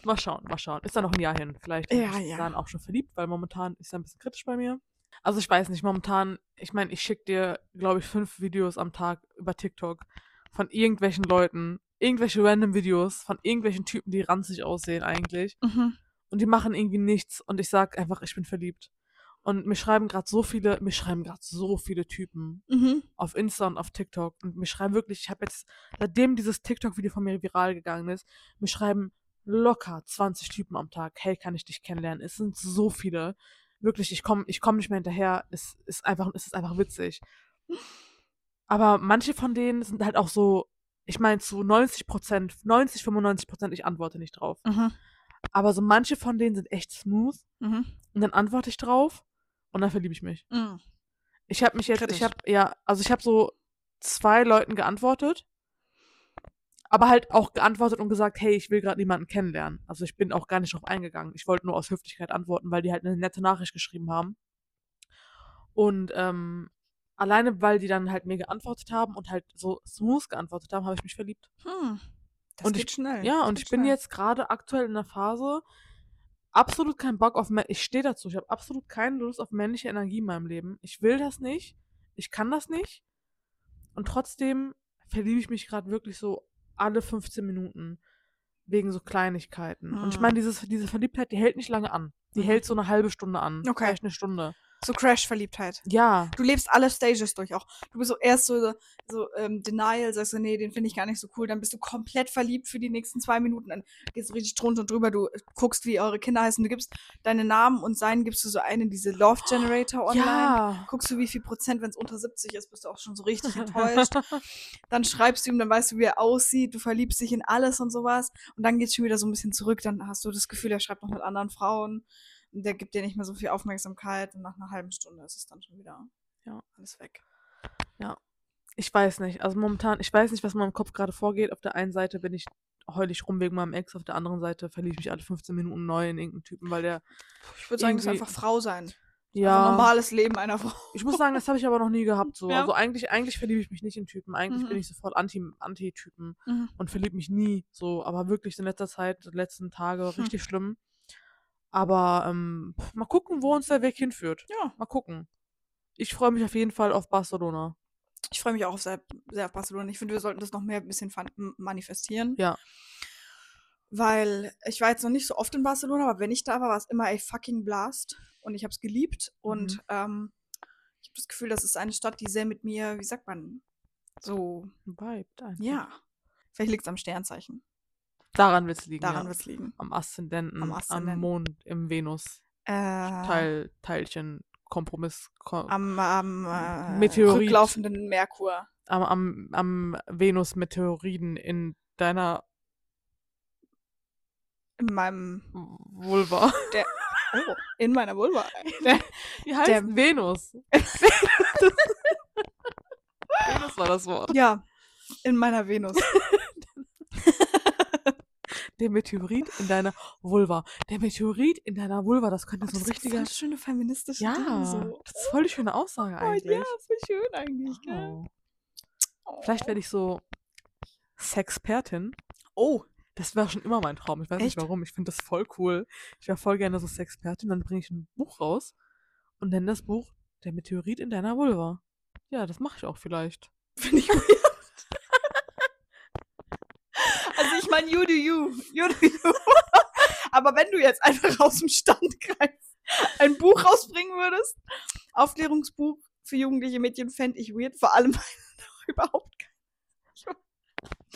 Speaker 1: Mal schauen, mal schauen. Ist da noch ein Jahr hin. Vielleicht bin
Speaker 2: Ja,
Speaker 1: ich
Speaker 2: ja.
Speaker 1: dann auch schon verliebt, weil momentan ist er ein bisschen kritisch bei mir. Also ich weiß nicht, momentan, ich meine, ich schicke dir, glaube ich, fünf Videos am Tag über TikTok von irgendwelchen Leuten, irgendwelche random Videos von irgendwelchen Typen, die ranzig aussehen eigentlich.
Speaker 2: Mhm.
Speaker 1: Und die machen irgendwie nichts und ich sag einfach, ich bin verliebt. Und mir schreiben gerade so viele, mir schreiben gerade so viele Typen
Speaker 2: Mhm.
Speaker 1: auf Insta und auf TikTok. Und mir schreiben wirklich, ich habe jetzt, seitdem dieses TikTok-Video von mir viral gegangen ist, mir schreiben locker 20 Typen am Tag, hey, kann ich dich kennenlernen? Es sind so viele. Wirklich, ich komme ich komm nicht mehr hinterher. Es ist einfach, es ist einfach witzig. Aber manche von denen sind halt auch so, ich meine, zu 90 Prozent, 90, 95 Prozent, ich antworte nicht drauf.
Speaker 2: Mhm.
Speaker 1: Aber so manche von denen sind echt smooth.
Speaker 2: Mhm.
Speaker 1: Und dann antworte ich drauf und dann verliebe ich mich.
Speaker 2: Mhm.
Speaker 1: Ich habe mich jetzt,
Speaker 2: Kritisch.
Speaker 1: ich habe, ja, also ich habe so zwei Leuten geantwortet, aber halt auch geantwortet und gesagt, hey, ich will gerade niemanden kennenlernen. Also ich bin auch gar nicht drauf eingegangen. Ich wollte nur aus Höflichkeit antworten, weil die halt eine nette Nachricht geschrieben haben. Und ähm, alleine, weil die dann halt mir geantwortet haben und halt so smooth geantwortet haben, habe ich mich verliebt.
Speaker 2: Hm. Das
Speaker 1: Und
Speaker 2: geht
Speaker 1: ich-
Speaker 2: schnell.
Speaker 1: Ja,
Speaker 2: das
Speaker 1: und ich bin
Speaker 2: schnell.
Speaker 1: jetzt gerade aktuell in der Phase, absolut keinen Bock auf, ich stehe dazu, ich habe absolut keine Lust auf männliche Energie in meinem Leben. Ich will das nicht, ich kann das nicht. Und trotzdem verliebe ich mich gerade wirklich so alle 15 Minuten wegen so Kleinigkeiten. Und ich
Speaker 2: Mhm.
Speaker 1: meine, diese Verliebtheit, die hält nicht lange an. Die
Speaker 2: Mhm.
Speaker 1: hält so eine halbe Stunde an.
Speaker 2: Okay.
Speaker 1: Vielleicht eine Stunde.
Speaker 2: So Crash-Verliebtheit.
Speaker 1: Ja.
Speaker 2: Du lebst alle Stages durch auch. Du bist so erst so, so ähm, Denial, sagst du, nee, den finde ich gar nicht so cool. Dann bist du komplett verliebt für die nächsten zwei Minuten. Dann gehst du richtig drunter und drüber. Du guckst, wie eure Kinder heißen. Du gibst deine Namen und seinen gibst du so einen in diese Love Generator online.
Speaker 1: Ja.
Speaker 2: Guckst du, wie viel Prozent, wenn es unter 70 ist, bist du auch schon so richtig enttäuscht. dann schreibst du ihm, dann weißt du, wie er aussieht. Du verliebst dich in alles und sowas. Und dann geht's schon wieder so ein bisschen zurück. Dann hast du das Gefühl, er schreibt noch mit anderen Frauen. Und der gibt dir nicht mehr so viel Aufmerksamkeit. Und nach einer halben Stunde ist es dann schon wieder
Speaker 1: Ja.
Speaker 2: alles weg.
Speaker 1: Ich weiß nicht. Also momentan, ich weiß nicht, was in meinem Kopf gerade vorgeht. Auf der einen Seite bin ich heul ich rum wegen meinem Ex, auf der anderen Seite verliebe ich mich alle 15 Minuten neu in irgendeinen Typen, weil der.
Speaker 2: Ich würde sagen, das ist einfach Frau sein. Also
Speaker 1: Ja.
Speaker 2: normales Leben einer Frau.
Speaker 1: Ich muss sagen, das habe ich aber noch nie gehabt. So.
Speaker 2: Ja.
Speaker 1: Also eigentlich, eigentlich verliebe ich mich nicht in Typen. Eigentlich
Speaker 2: Mhm.
Speaker 1: bin ich sofort Anti, Anti-Typen
Speaker 2: Mhm.
Speaker 1: und verliebe mich nie. So, aber wirklich in letzter Zeit, die letzten Tage
Speaker 2: Hm.
Speaker 1: richtig schlimm. Aber ähm, mal gucken, wo uns der Weg hinführt.
Speaker 2: Ja,
Speaker 1: Mal gucken. Ich freue mich auf jeden Fall auf Barcelona.
Speaker 2: ich freue mich auch sehr, sehr auf Barcelona. Ich finde, wir sollten das noch mehr ein bisschen manifestieren.
Speaker 1: Ja.
Speaker 2: Weil ich war jetzt noch nicht so oft in Barcelona, aber wenn ich da war, war es immer a fucking Blast. Und ich habe es geliebt. Und
Speaker 1: Mhm.
Speaker 2: ähm, ich habe das Gefühl, das ist eine Stadt, die sehr mit mir, wie sagt man, so,
Speaker 1: Vibed einfach.
Speaker 2: ja. Vielleicht liegt es am Sternzeichen.
Speaker 1: Daran wird es liegen.
Speaker 2: Daran
Speaker 1: ja.
Speaker 2: wird es liegen.
Speaker 1: Am Aszendenten,
Speaker 2: Am
Speaker 1: am. Mond, im Venus.
Speaker 2: Äh,
Speaker 1: Teil, Teilchen, Kompromiss, Ko
Speaker 2: am am äh,
Speaker 1: Meteorit.
Speaker 2: rücklaufenden Merkur.
Speaker 1: am, am, am Venus-Meteoriden in deiner
Speaker 2: In meinem,
Speaker 1: Vulva.
Speaker 2: oh, in meiner Vulva.
Speaker 1: Wie heißt
Speaker 2: Der-
Speaker 1: Venus? Venus war das Wort.
Speaker 2: Ja, in meiner Venus.
Speaker 1: Der Meteorit in deiner Vulva. Der Meteorit in deiner Vulva, das könnte so ein
Speaker 2: Das ist
Speaker 1: richtiger.
Speaker 2: voll schöne feministische
Speaker 1: Ja,
Speaker 2: Dinge so.
Speaker 1: das ist voll die schöne Aussage
Speaker 2: Oh,
Speaker 1: eigentlich.
Speaker 2: ja, voll schön eigentlich, gell?
Speaker 1: Oh.
Speaker 2: Oh.
Speaker 1: Vielleicht werde ich so Sexpertin.
Speaker 2: Oh,
Speaker 1: Das wäre schon immer mein Traum. Ich weiß
Speaker 2: Echt?
Speaker 1: nicht warum. Ich finde das voll cool. Ich wäre voll gerne so Sexpertin. Dann bringe ich ein Buch raus und nenne das Buch Der Meteorit in deiner Vulva. Ja, das mache ich auch vielleicht.
Speaker 2: finde ich weird. Meine, you do you. You do you. Aber wenn du jetzt einfach aus dem Standkreis ein Buch rausbringen würdest, Aufklärungsbuch für jugendliche Mädchen, fände ich weird. Vor allem, überhaupt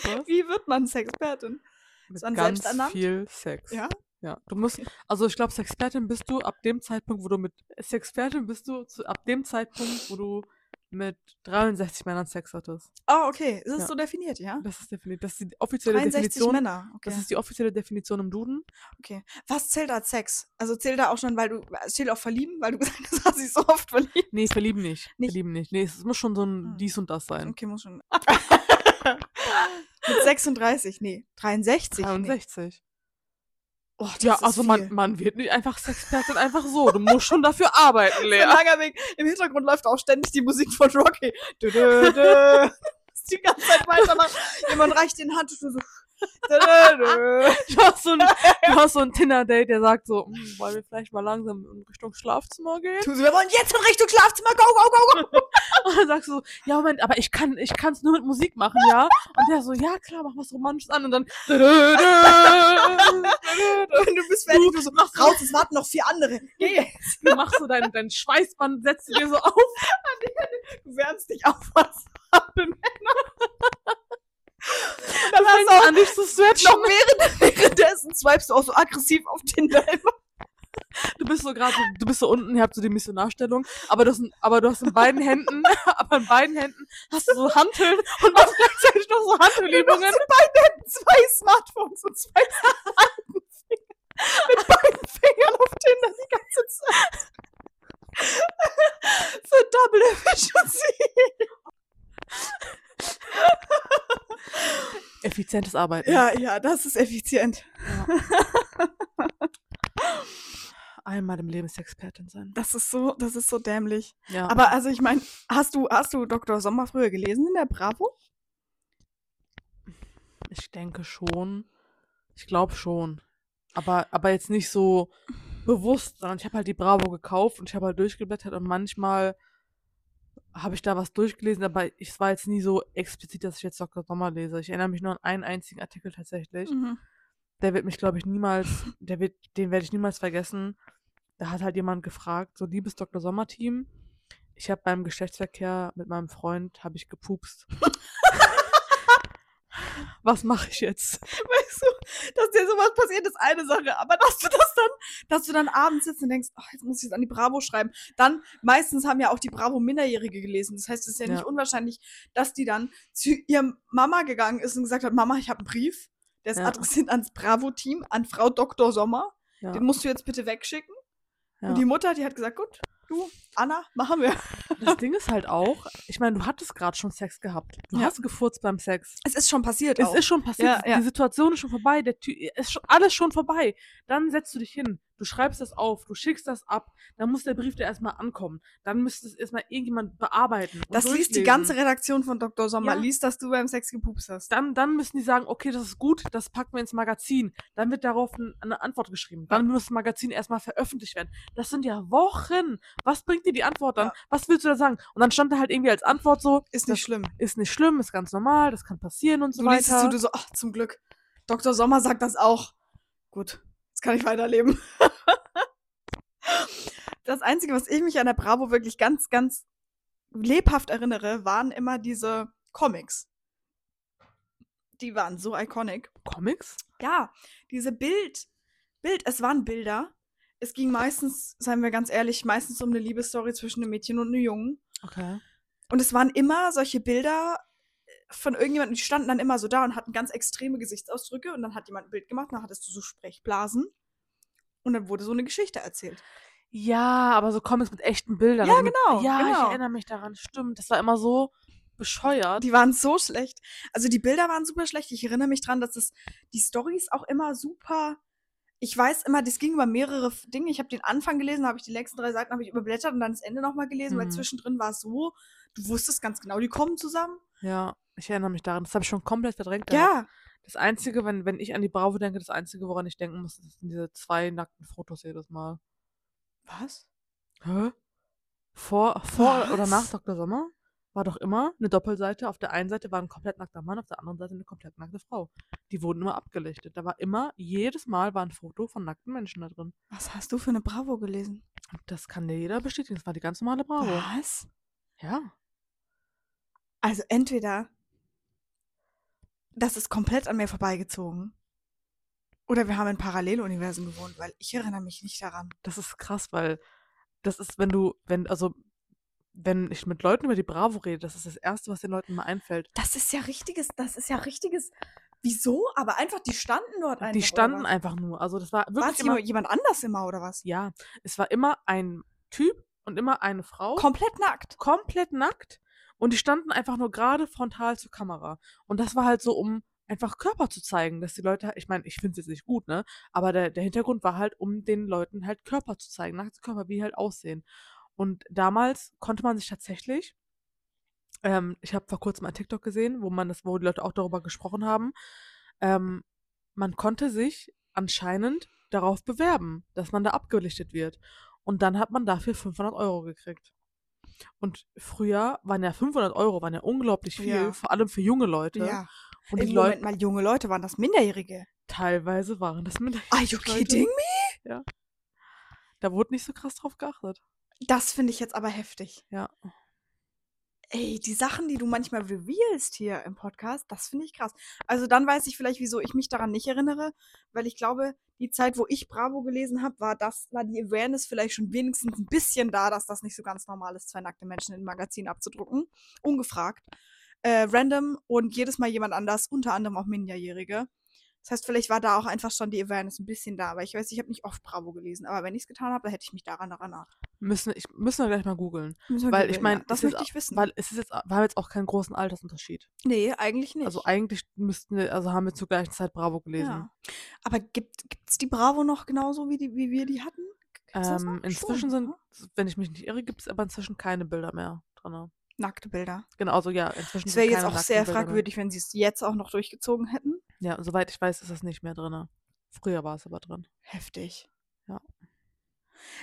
Speaker 1: Was?
Speaker 2: Wie wird man Sexpertin?
Speaker 1: Mit ganz viel Sex.
Speaker 2: Ja?
Speaker 1: Ja, du musst, also ich glaube, Sexpertin bist du ab dem Zeitpunkt, wo du mit, Sexpertin bist du zu, ab dem Zeitpunkt, wo du mit 63 Männern Sex hattest.
Speaker 2: Oh, okay. Ist es
Speaker 1: Ja.
Speaker 2: so definiert, ja?
Speaker 1: Das ist definitiv, das ist die offizielle
Speaker 2: 63
Speaker 1: Definition.
Speaker 2: Männer. Okay.
Speaker 1: Das ist die offizielle Definition im Duden.
Speaker 2: okay. Was zählt als Sex? Also zählt da auch schon, weil du, zählt auch verlieben, weil du gesagt hast, hast dich so oft verliebt.
Speaker 1: Nee, verlieben nicht.
Speaker 2: Nicht?
Speaker 1: Verlieben nicht. Nee, es muss schon so ein
Speaker 2: Hm.
Speaker 1: dies und das sein.
Speaker 2: Okay, muss schon. Mit 36, nee, 63. Nee.
Speaker 1: 63.
Speaker 2: Oh,
Speaker 1: Ja, also man, man wird nicht einfach Sexpertin einfach so. Du musst schon dafür arbeiten, Lea.
Speaker 2: ein langer Weg. Im Hintergrund läuft auch ständig die Musik von Rocky. Dö, dö, dö. Das ist die ganze Zeit weitermachen. Jemand reicht den Hand und du so.
Speaker 1: Du hast so ein, du hast so ein Tinder-Date, der sagt so, "Hm, wollen wir vielleicht mal langsam in Richtung Schlafzimmer gehen?
Speaker 2: Tu so, wir wollen jetzt in Richtung Schlafzimmer. Go, go, go, go.
Speaker 1: Und dann sagst du so, ja Moment, aber ich kann ich kann's nur mit Musik machen, ja? Und der so, ja klar, mach was Romantisches an und dann
Speaker 2: du bist fertig. Du so,
Speaker 1: machst
Speaker 2: raus, es warten noch vier andere. Geh jetzt.
Speaker 1: du machst so dein, dein Schweißband, setzt du dir so auf.
Speaker 2: Du wärmst dich auf was ab Und dann
Speaker 1: Du
Speaker 2: hast
Speaker 1: fängst
Speaker 2: du auch
Speaker 1: an, dich zu stretchen.
Speaker 2: noch während, währenddessen swipest du auch so aggressiv auf Tinder.
Speaker 1: Du bist so gerade, so, du bist so unten, ihr habt so die Missionarstellung, aber du hast, aber du hast in beiden Händen, aber in beiden Händen hast du so Hanteln und machst gleichzeitig noch so Handelübungen.
Speaker 2: Mit beiden Händen zwei Smartphones und zwei Smartphones. Mit beiden Fingern auf Tinder die ganze Zeit. Für Double Efficiency.
Speaker 1: Effizientes Arbeiten.
Speaker 2: Ja, ja, das ist effizient.
Speaker 1: Einmal im Leben Sexpertin sein.
Speaker 2: Das ist so, das ist so dämlich.
Speaker 1: Ja.
Speaker 2: Aber also ich meine, hast du, hast du Dr. Sommer früher gelesen in der Bravo?
Speaker 1: Ich denke schon. Ich glaube schon. Aber, aber jetzt nicht so bewusst, sondern ich habe halt die Bravo gekauft und ich habe halt durchgeblättert und manchmal habe ich da was durchgelesen, aber ich- es war jetzt nie so explizit, dass ich jetzt Dr. Sommer lese. Ich erinnere mich nur an einen einzigen Artikel tatsächlich.
Speaker 2: Mhm.
Speaker 1: Der wird mich, glaube ich, niemals, der wird, den werde ich niemals vergessen. Da hat halt jemand gefragt, so liebes Dr. Sommer-Team, ich habe beim Geschlechtsverkehr mit meinem Freund, habe ich gepupst. Was mache ich jetzt?
Speaker 2: Weißt du, dass dir sowas passiert, ist eine Sache. Aber dass du das dann, dass du dann abends sitzt und denkst, ach, jetzt muss ich es an die Bravo schreiben. Dann, meistens haben ja auch die Bravo Minderjährige gelesen. Das heißt, es ist ja, nicht
Speaker 1: Ja.
Speaker 2: unwahrscheinlich, dass die dann zu ihrem Mama gegangen ist und gesagt hat, Mama, ich habe einen Brief. Der ist
Speaker 1: Ja.
Speaker 2: adressiert ans Bravo-Team, an Frau Dr. Sommer.
Speaker 1: Ja,
Speaker 2: Den musst du jetzt bitte wegschicken. Und die Mutter, die hat gesagt, gut, du, Anna, machen wir.
Speaker 1: Das Ding ist halt auch, ich meine, du hattest gerade schon Sex gehabt. Du
Speaker 2: Ja.
Speaker 1: hast gefurzt beim Sex.
Speaker 2: Es ist schon passiert
Speaker 1: Es
Speaker 2: auch.
Speaker 1: ist schon passiert.
Speaker 2: Ja, ja.
Speaker 1: Die Situation ist schon vorbei. Der Ty ist schon, alles schon vorbei. Dann setzt du dich hin. Du schreibst das auf. Du schickst das ab. Dann muss der Brief dir erstmal ankommen. Dann müsste es erstmal irgendjemand bearbeiten.
Speaker 2: das liest die ganze Redaktion von Dr. Sommer. Liest, dass du beim Sex gepupst hast.
Speaker 1: Dann, dann müssen die sagen, okay, das ist gut, das packen wir ins Magazin. Dann wird darauf ein, eine Antwort geschrieben. Dann muss das Magazin erstmal veröffentlicht werden. Das sind ja Wochen. Was bringt dir die Antwort dann?
Speaker 2: Ja.
Speaker 1: Was willst du da sagen? Und dann stand da halt irgendwie als Antwort so,
Speaker 2: Ist nicht schlimm.
Speaker 1: ist nicht schlimm, ist ganz normal, das kann passieren und so
Speaker 2: Du liest es
Speaker 1: weiter.
Speaker 2: so, du so, ach, zum Glück. Dr. Sommer sagt das auch. Gut, jetzt kann ich weiterleben. das Einzige, was ich mich an der Bravo wirklich ganz, ganz lebhaft erinnere, waren immer diese Comics. Die waren so iconic.
Speaker 1: Comics?
Speaker 2: Ja, diese Bild, Bild, es waren Bilder. Es ging meistens, seien wir ganz ehrlich, meistens um eine Liebesstory zwischen einem Mädchen und einem Jungen.
Speaker 1: Okay.
Speaker 2: Und es waren immer solche Bilder äh, von irgendjemandem, die standen dann immer so da und hatten ganz extreme Gesichtsausdrücke und dann hat jemand ein Bild gemacht, dann hattest du so Sprechblasen und dann wurde so eine Geschichte erzählt.
Speaker 1: Ja, aber so Comics mit echten Bildern.
Speaker 2: Ja,
Speaker 1: also
Speaker 2: genau,
Speaker 1: Ja, ich
Speaker 2: genau.
Speaker 1: erinnere mich daran. Stimmt. Das war immer so bescheuert.
Speaker 2: Die waren so schlecht. Also die Bilder waren super schlecht. Ich erinnere mich dran, dass es die Stories auch immer super. Ich weiß immer, das ging über mehrere Dinge. Ich habe den Anfang gelesen, habe ich die letzten drei Seiten habe ich überblättert und dann das Ende nochmal gelesen, weil
Speaker 1: Mhm.
Speaker 2: zwischendrin war es so, du wusstest ganz genau, die kommen zusammen.
Speaker 1: Ja, ich erinnere mich daran. Das habe ich schon komplett verdrängt.
Speaker 2: Ja,
Speaker 1: Das Einzige, wenn, wenn ich an die Bravo denke, das Einzige, woran ich denken muss, sind diese zwei nackten Fotos jedes Mal.
Speaker 2: Was?
Speaker 1: Hä? Vor, vor oder nach? Dr. Sommer war doch immer eine Doppelseite. Auf der einen Seite war ein komplett nackter Mann, auf der anderen Seite eine komplett nackte Frau. Die wurden immer abgelichtet. Da war immer, jedes Mal war ein Foto von nackten Menschen da drin.
Speaker 2: Was hast du für eine Bravo gelesen?
Speaker 1: Das kann dir jeder bestätigen. Das war die ganz normale Bravo.
Speaker 2: Was?
Speaker 1: Ja.
Speaker 2: Also entweder das ist komplett an mir vorbeigezogen oder wir haben in Paralleluniversen gewohnt, weil ich erinnere mich nicht daran.
Speaker 1: Das ist krass, weil das ist, wenn du, wenn, also, wenn ich mit Leuten über die Bravo rede, das ist das Erste, was den Leuten mal einfällt.
Speaker 2: Das ist ja richtiges, das ist ja richtiges. Wieso? Aber einfach, die standen dort einfach.
Speaker 1: Die standen einfach nur. Also das war
Speaker 2: War
Speaker 1: wirklich
Speaker 2: es
Speaker 1: immer,
Speaker 2: jemand, jemand anders immer oder was?
Speaker 1: ja, es war immer ein Typ und immer eine Frau,
Speaker 2: Komplett nackt.
Speaker 1: komplett nackt und die standen einfach nur gerade frontal zur Kamera. Und das war halt so um einfach Körper zu zeigen, dass die Leute, ich meine, ich finde es jetzt nicht gut, ne? Aber der, der Hintergrund war halt, um den Leuten halt Körper zu zeigen, nackte Körper, wie die halt aussehen. Und damals konnte man sich tatsächlich, ähm, ich habe vor kurzem ein TikTok gesehen, wo man das, wo die Leute auch darüber gesprochen haben, ähm, man konnte sich anscheinend darauf bewerben, dass man da abgelichtet wird. Und dann hat man dafür 500 Euro gekriegt. Und früher waren ja 500 Euro waren ja unglaublich viel,
Speaker 2: Ja.
Speaker 1: vor allem für junge Leute.
Speaker 2: Ja.
Speaker 1: Und
Speaker 2: Ey,
Speaker 1: die
Speaker 2: Moment
Speaker 1: Leute,
Speaker 2: mal, junge Leute, waren das Minderjährige?
Speaker 1: teilweise waren das minderjährige
Speaker 2: Are you
Speaker 1: Leute.
Speaker 2: kidding me?
Speaker 1: Da wurde nicht so krass drauf geachtet.
Speaker 2: Das finde ich jetzt aber heftig.
Speaker 1: Ja.
Speaker 2: Ey, die Sachen, die du manchmal revealst hier im Podcast, das finde ich krass. Also dann weiß ich vielleicht, wieso ich mich daran nicht erinnere, weil ich glaube, die Zeit, wo ich Bravo gelesen habe, war das, war die Awareness vielleicht schon wenigstens ein bisschen da, dass das nicht so ganz normal ist, zwei nackte Menschen in ein Magazin abzudrucken. Ungefragt. Äh, random und jedes Mal jemand anders, unter anderem auch Minderjährige. Das heißt, vielleicht war da auch einfach schon die Awareness ein bisschen da, aber ich weiß, ich habe nicht oft Bravo gelesen, aber wenn ich es getan habe, dann hätte ich mich daran erinnert.
Speaker 1: Müssen, ich, müssen wir gleich mal googeln. Weil ich meine,
Speaker 2: ja. das möchte ich wissen.
Speaker 1: Weil es ist jetzt, wir haben jetzt auch keinen großen Altersunterschied.
Speaker 2: nee, eigentlich nicht.
Speaker 1: Also eigentlich müssten wir, also haben wir zur gleichen Zeit Bravo gelesen.
Speaker 2: Ja. Aber gibt es die Bravo noch genauso, wie, die, wie wir die hatten?
Speaker 1: Ähm, inzwischen
Speaker 2: Schon,
Speaker 1: sind, wenn ich mich nicht irre, gibt es aber inzwischen keine Bilder mehr drin.
Speaker 2: nackte Bilder.
Speaker 1: Genau, also ja, inzwischen
Speaker 2: Es wäre jetzt auch sehr
Speaker 1: Bilder mehr.
Speaker 2: fragwürdig, wenn sie es jetzt auch noch durchgezogen hätten.
Speaker 1: Ja, soweit ich weiß, ist das nicht mehr drin. Früher war es aber drin.
Speaker 2: Heftig.
Speaker 1: Ja.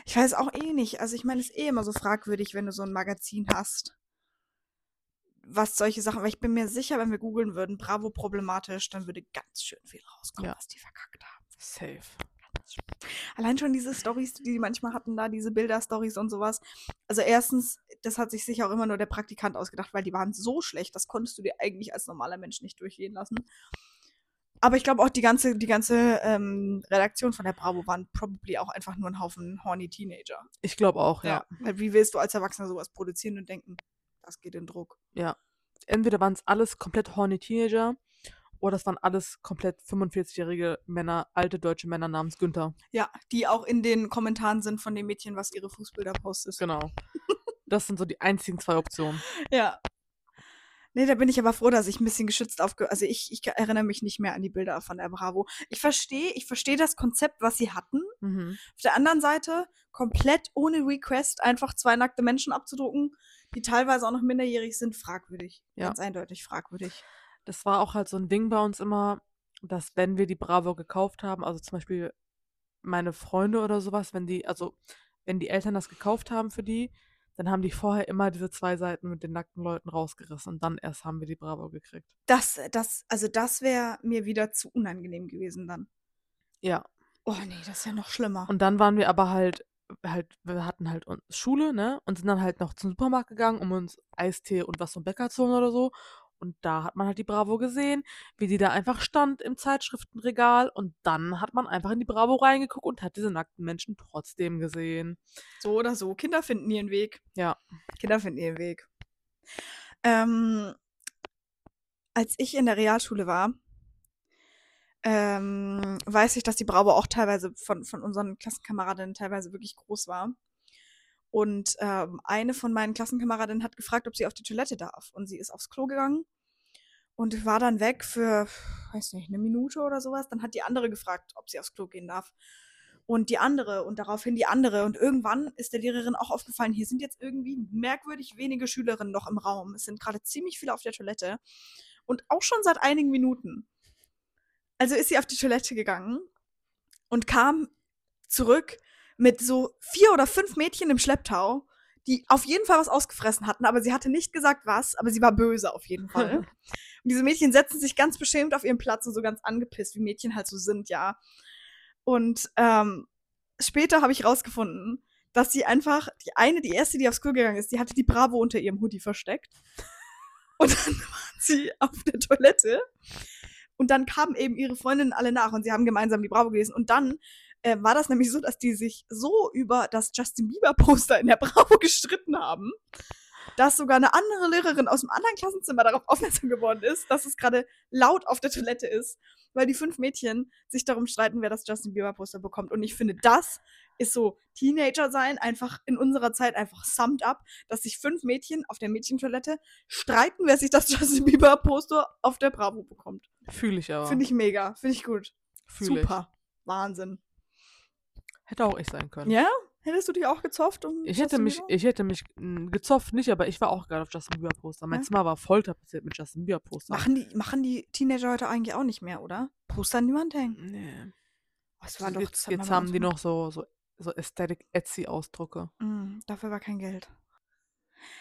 Speaker 2: Ich weiß auch eh nicht. Also ich meine, es ist eh immer so fragwürdig, wenn du so ein Magazin hast. Was solche Sachen, weil ich bin mir sicher, wenn wir googeln würden, Bravo problematisch, dann würde ganz schön viel rauskommen,
Speaker 1: Ja.
Speaker 2: was die verkackt haben.
Speaker 1: Safe.
Speaker 2: Allein schon diese Stories, die die manchmal hatten, da diese Bilder-Stories und sowas. Also erstens, das hat sich sicher auch immer nur der Praktikant ausgedacht, weil die waren so schlecht, das konntest du dir eigentlich als normaler Mensch nicht durchgehen lassen. Aber ich glaube auch die ganze, die ganze ähm, Redaktion von der Bravo waren probably auch einfach nur ein Haufen horny Teenager.
Speaker 1: Ich glaube auch, ja.
Speaker 2: Weil wie willst du als Erwachsener sowas produzieren und denken, das geht in Druck?
Speaker 1: Ja. Entweder waren es alles komplett horny Teenager oder es waren alles komplett 45-jährige Männer, alte deutsche Männer namens Günther.
Speaker 2: Ja, die auch in den Kommentaren sind von dem Mädchen, was ihre Fußbilder postet.
Speaker 1: Genau. Das sind so die einzigen zwei Optionen.
Speaker 2: Ja. Nee, da bin ich aber froh, dass ich ein bisschen geschützt aufge... Also ich, ich erinnere mich nicht mehr an die Bilder von der Bravo. Ich verstehe, ich verstehe das Konzept, was sie hatten.
Speaker 1: Mhm.
Speaker 2: Auf der anderen Seite, komplett ohne Request, einfach zwei nackte Menschen abzudrucken, die teilweise auch noch minderjährig sind, fragwürdig.
Speaker 1: Ja.
Speaker 2: Ganz eindeutig fragwürdig.
Speaker 1: Das war auch halt so ein Ding bei uns immer, dass wenn wir die Bravo gekauft haben, also zum Beispiel meine Freunde oder sowas, wenn die, also wenn die Eltern das gekauft haben für die, dann haben die vorher immer diese zwei Seiten mit den nackten Leuten rausgerissen und dann erst haben wir die Bravo gekriegt.
Speaker 2: Das, das, also das wäre mir wieder zu unangenehm gewesen dann.
Speaker 1: Ja.
Speaker 2: Oh nee, das ist ja noch schlimmer.
Speaker 1: Und dann waren wir aber halt, halt, wir hatten halt uns Schule, ne? Und sind dann halt noch zum Supermarkt gegangen, um uns Eistee und was vom Bäcker zu holen oder so. Und da hat man halt die Bravo gesehen, wie die da einfach stand im Zeitschriftenregal. Und dann hat man einfach in die Bravo reingeguckt und hat diese nackten Menschen trotzdem gesehen.
Speaker 2: So oder so. Kinder finden ihren Weg.
Speaker 1: Ja.
Speaker 2: Kinder finden ihren Weg. Ähm, als ich in der Realschule war, ähm, weiß ich, dass die Bravo auch teilweise von, von unseren Klassenkameradinnen teilweise wirklich groß war. Und ähm, eine von meinen Klassenkameradinnen hat gefragt, ob sie auf die Toilette darf. Und sie ist aufs Klo gegangen und war dann weg für, weiß nicht, eine Minute oder sowas. Dann hat die andere gefragt, ob sie aufs Klo gehen darf. Und die andere und daraufhin die andere. Und irgendwann ist der Lehrerin auch aufgefallen, hier sind jetzt irgendwie merkwürdig wenige Schülerinnen noch im Raum. Es sind gerade ziemlich viele auf der Toilette. Und auch schon seit einigen Minuten. Also ist sie auf die Toilette gegangen und kam zurück mit so vier oder fünf Mädchen im Schlepptau, die auf jeden Fall was ausgefressen hatten, aber sie hatte nicht gesagt was, aber sie war böse auf jeden Fall. und diese Mädchen setzen sich ganz beschämt auf ihren Platz und so ganz angepisst, wie Mädchen halt so sind, ja. Und ähm, später habe ich rausgefunden, dass sie einfach, die eine, die erste, die aufs Klo gegangen ist, die hatte die Bravo unter ihrem Hoodie versteckt. Und dann waren sie auf der Toilette. Und dann kamen eben ihre Freundinnen alle nach und sie haben gemeinsam die Bravo gelesen. Und dann äh, war das nämlich so, dass die sich so über das Justin Bieber-Poster in der Bravo gestritten haben, dass sogar eine andere Lehrerin aus dem anderen Klassenzimmer darauf aufmerksam geworden ist, dass es gerade laut auf der Toilette ist, weil die fünf Mädchen sich darum streiten, wer das Justin Bieber-Poster bekommt. Und ich finde, das ist so Teenager sein, einfach in unserer Zeit einfach summed up, dass sich fünf Mädchen auf der Mädchentoilette streiten, wer sich das Justin Bieber-Poster auf der Bravo bekommt.
Speaker 1: Fühle ich aber.
Speaker 2: Finde ich mega. Finde ich gut.
Speaker 1: Fühl
Speaker 2: Super. Wahnsinn.
Speaker 1: Hätte auch ich sein können.
Speaker 2: Ja? Hättest du dich auch gezofft? Um
Speaker 1: Ich hätte
Speaker 2: Justin
Speaker 1: mich,
Speaker 2: Bieber?
Speaker 1: ich hätte mich mh, gezofft, nicht, aber ich war auch gerade auf Justin Bieber Poster. Mein
Speaker 2: Ja?
Speaker 1: Zimmer war voll tapeziert mit Justin Bieber Poster.
Speaker 2: Machen die, machen die Teenager heute eigentlich auch nicht mehr, oder? Poster an die Wand hängen.
Speaker 1: Nee.
Speaker 2: Das war doch,
Speaker 1: jetzt jetzt haben die noch so, so, so Aesthetic Etsy Ausdrucke.
Speaker 2: Mm, dafür war kein Geld.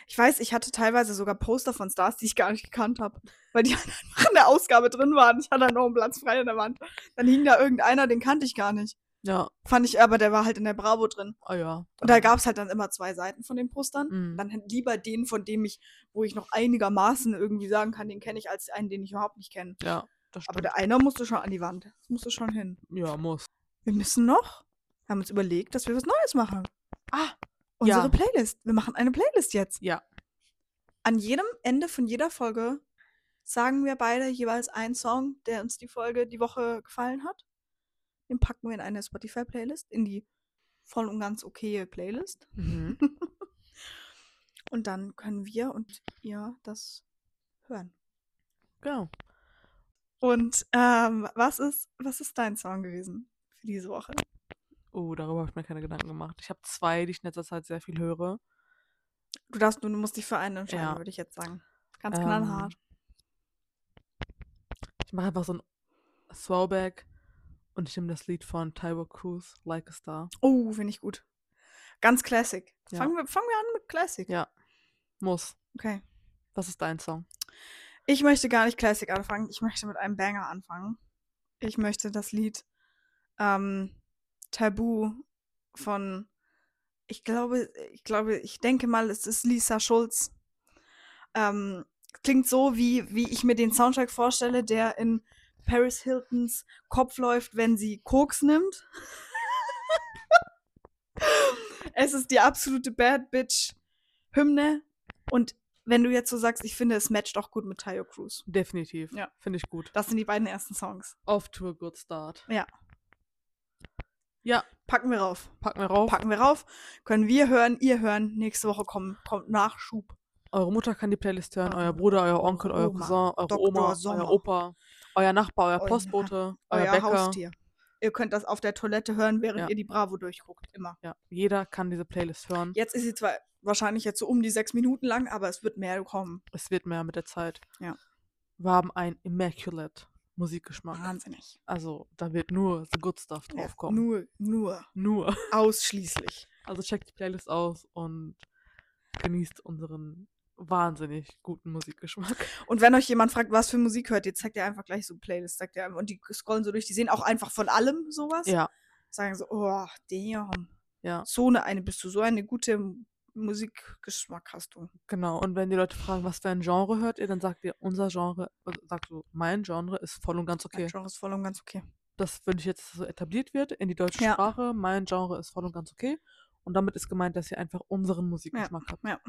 Speaker 2: Ich weiß, ich hatte teilweise sogar Poster von Stars, die ich gar nicht gekannt habe, weil die einfach in der Ausgabe drin waren. Ich hatte halt noch einen Platz frei an der Wand. Dann hing da irgendeiner, den kannte ich gar nicht.
Speaker 1: Ja,
Speaker 2: Fand ich, aber der war halt in der Bravo drin.
Speaker 1: oh ja.
Speaker 2: Und da gab es halt dann immer zwei Seiten von den Postern.
Speaker 1: Mhm.
Speaker 2: Dann lieber den, von dem ich, wo ich noch einigermaßen irgendwie sagen kann, den kenne ich, als einen, den ich überhaupt nicht kenne.
Speaker 1: Ja, das
Speaker 2: Aber
Speaker 1: stimmt.
Speaker 2: der einer musste schon an die Wand. Das musste schon hin.
Speaker 1: ja, muss.
Speaker 2: Wir müssen noch. Wir haben uns überlegt, dass wir was Neues machen.
Speaker 1: Ah,
Speaker 2: Unsere
Speaker 1: Ja.
Speaker 2: Playlist. Wir machen eine Playlist jetzt.
Speaker 1: ja.
Speaker 2: An jedem Ende von jeder Folge sagen wir beide jeweils einen Song, der uns die Folge, die Woche gefallen hat. Den packen wir in eine Spotify-Playlist, in die voll und ganz okaye Playlist.
Speaker 1: Mhm.
Speaker 2: Und dann können wir und ihr das hören.
Speaker 1: genau.
Speaker 2: Und ähm, was, ist, was ist dein Song gewesen für diese Woche?
Speaker 1: Oh, darüber habe ich mir keine Gedanken gemacht. Ich habe zwei, die ich in letzter Zeit sehr viel höre.
Speaker 2: Du darfst, du musst dich für einen entscheiden,
Speaker 1: Ja.
Speaker 2: würde ich jetzt sagen. Ganz
Speaker 1: Ähm,
Speaker 2: knallhart.
Speaker 1: Ich mache einfach so ein Throwback und ich nehme das Lied von Tyler Cruz, Like a Star.
Speaker 2: Oh, finde ich gut. Ganz Classic.
Speaker 1: Ja.
Speaker 2: Fangen, wir, fangen wir an mit Classic.
Speaker 1: Ja, muss.
Speaker 2: Okay.
Speaker 1: Was ist dein Song?
Speaker 2: Ich möchte gar nicht Classic anfangen. Ich möchte mit einem Banger anfangen. Ich möchte das Lied ähm, Tabu von, ich glaube, ich glaube, ich denke mal, es ist Lisa Schulz. Ähm, klingt so, wie, wie ich mir den Soundtrack vorstelle, der in Paris Hiltons Kopf läuft, wenn sie Koks nimmt. es ist die absolute Bad Bitch Hymne. Und wenn du jetzt so sagst, ich finde, es matcht auch gut mit Tayo Cruz.
Speaker 1: Definitiv.
Speaker 2: Ja.
Speaker 1: Finde ich gut.
Speaker 2: Das sind die beiden ersten Songs.
Speaker 1: Off to a good start.
Speaker 2: Ja.
Speaker 1: Ja,
Speaker 2: Packen wir rauf.
Speaker 1: packen wir rauf.
Speaker 2: Packen wir rauf. Können wir hören, ihr hören. Nächste Woche kommt, kommt Nachschub.
Speaker 1: Eure Mutter kann die Playlist hören,
Speaker 2: Eure-
Speaker 1: euer Bruder, euer Onkel, euer Cousin, eure
Speaker 2: Dr.
Speaker 1: Oma,
Speaker 2: Sommer.
Speaker 1: euer Opa, euer Nachbar, euer
Speaker 2: Euer-
Speaker 1: Postbote, euer,
Speaker 2: Euer
Speaker 1: Bäcker.
Speaker 2: Haustier. Ihr könnt das auf der Toilette hören, während
Speaker 1: Ja.
Speaker 2: ihr die Bravo durchguckt. Immer.
Speaker 1: Ja, jeder kann diese Playlist hören.
Speaker 2: Jetzt ist sie zwar wahrscheinlich jetzt so um die sechs Minuten lang, aber es wird mehr kommen.
Speaker 1: Es wird mehr mit der Zeit.
Speaker 2: Ja.
Speaker 1: Wir haben einen immaculate Musikgeschmack.
Speaker 2: Wahnsinnig.
Speaker 1: Also, da wird nur the good stuff
Speaker 2: Ja,
Speaker 1: draufkommen.
Speaker 2: nur, nur.
Speaker 1: nur.
Speaker 2: Ausschließlich.
Speaker 1: Also checkt die Playlist aus und genießt unseren wahnsinnig guten Musikgeschmack.
Speaker 2: Und wenn euch jemand fragt, was für Musik hört ihr, zeigt ihr einfach gleich so Playlists. Sagt ihr, und die scrollen so durch. Die sehen auch einfach von allem sowas.
Speaker 1: Ja,
Speaker 2: Sagen so, oh, damn.
Speaker 1: ja,
Speaker 2: So eine, eine bist du, so eine gute Musikgeschmack hast du.
Speaker 1: genau. Und wenn die Leute fragen, was für ein Genre hört ihr, dann sagt ihr, unser Genre, also sagst du, mein Genre ist voll und ganz
Speaker 2: Mein
Speaker 1: okay.
Speaker 2: Genre ist voll und ganz okay.
Speaker 1: Das, wenn ich jetzt so etabliert wird in die deutsche
Speaker 2: Ja.
Speaker 1: Sprache, mein Genre ist voll und ganz okay. Und damit ist gemeint, dass ihr einfach unseren Musikgeschmack habt.
Speaker 2: Ja,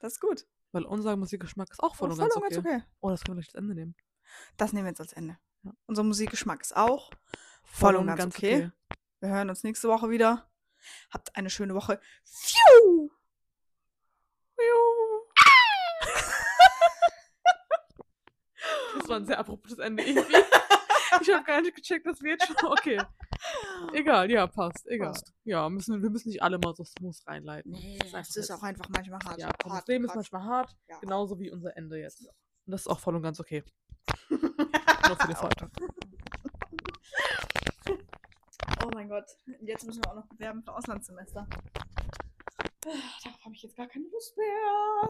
Speaker 2: das ist gut.
Speaker 1: Weil unser Musikgeschmack ist auch voll, und,
Speaker 2: voll
Speaker 1: ganz
Speaker 2: und
Speaker 1: okay.
Speaker 2: ganz okay.
Speaker 1: Oh, das können wir gleich das Ende nehmen.
Speaker 2: Das nehmen wir jetzt als Ende.
Speaker 1: Ja.
Speaker 2: Unser Musikgeschmack ist auch voll, und ganz, okay. Wir hören uns nächste Woche wieder. Habt eine schöne Woche. Pfiou!
Speaker 1: Das war ein sehr abruptes Ende irgendwie. Ich habe gar nicht gecheckt, dass wir jetzt schon. Okay. Egal, ja, passt. Egal.
Speaker 2: Passt.
Speaker 1: Ja, müssen, wir müssen nicht alle mal so smooth reinleiten.
Speaker 2: Nee,
Speaker 1: Das ist einfach
Speaker 2: ist auch einfach manchmal hart.
Speaker 1: Ja, komm, das
Speaker 2: hart,
Speaker 1: Leben ist
Speaker 2: hart.
Speaker 1: manchmal hart,
Speaker 2: Ja.
Speaker 1: genauso wie unser Ende jetzt. Und das ist auch voll und ganz okay. Nur für den Freitag.
Speaker 2: Oh mein Gott. Jetzt müssen wir auch noch bewerben für Auslandssemester. Darauf habe ich jetzt gar keine Lust mehr.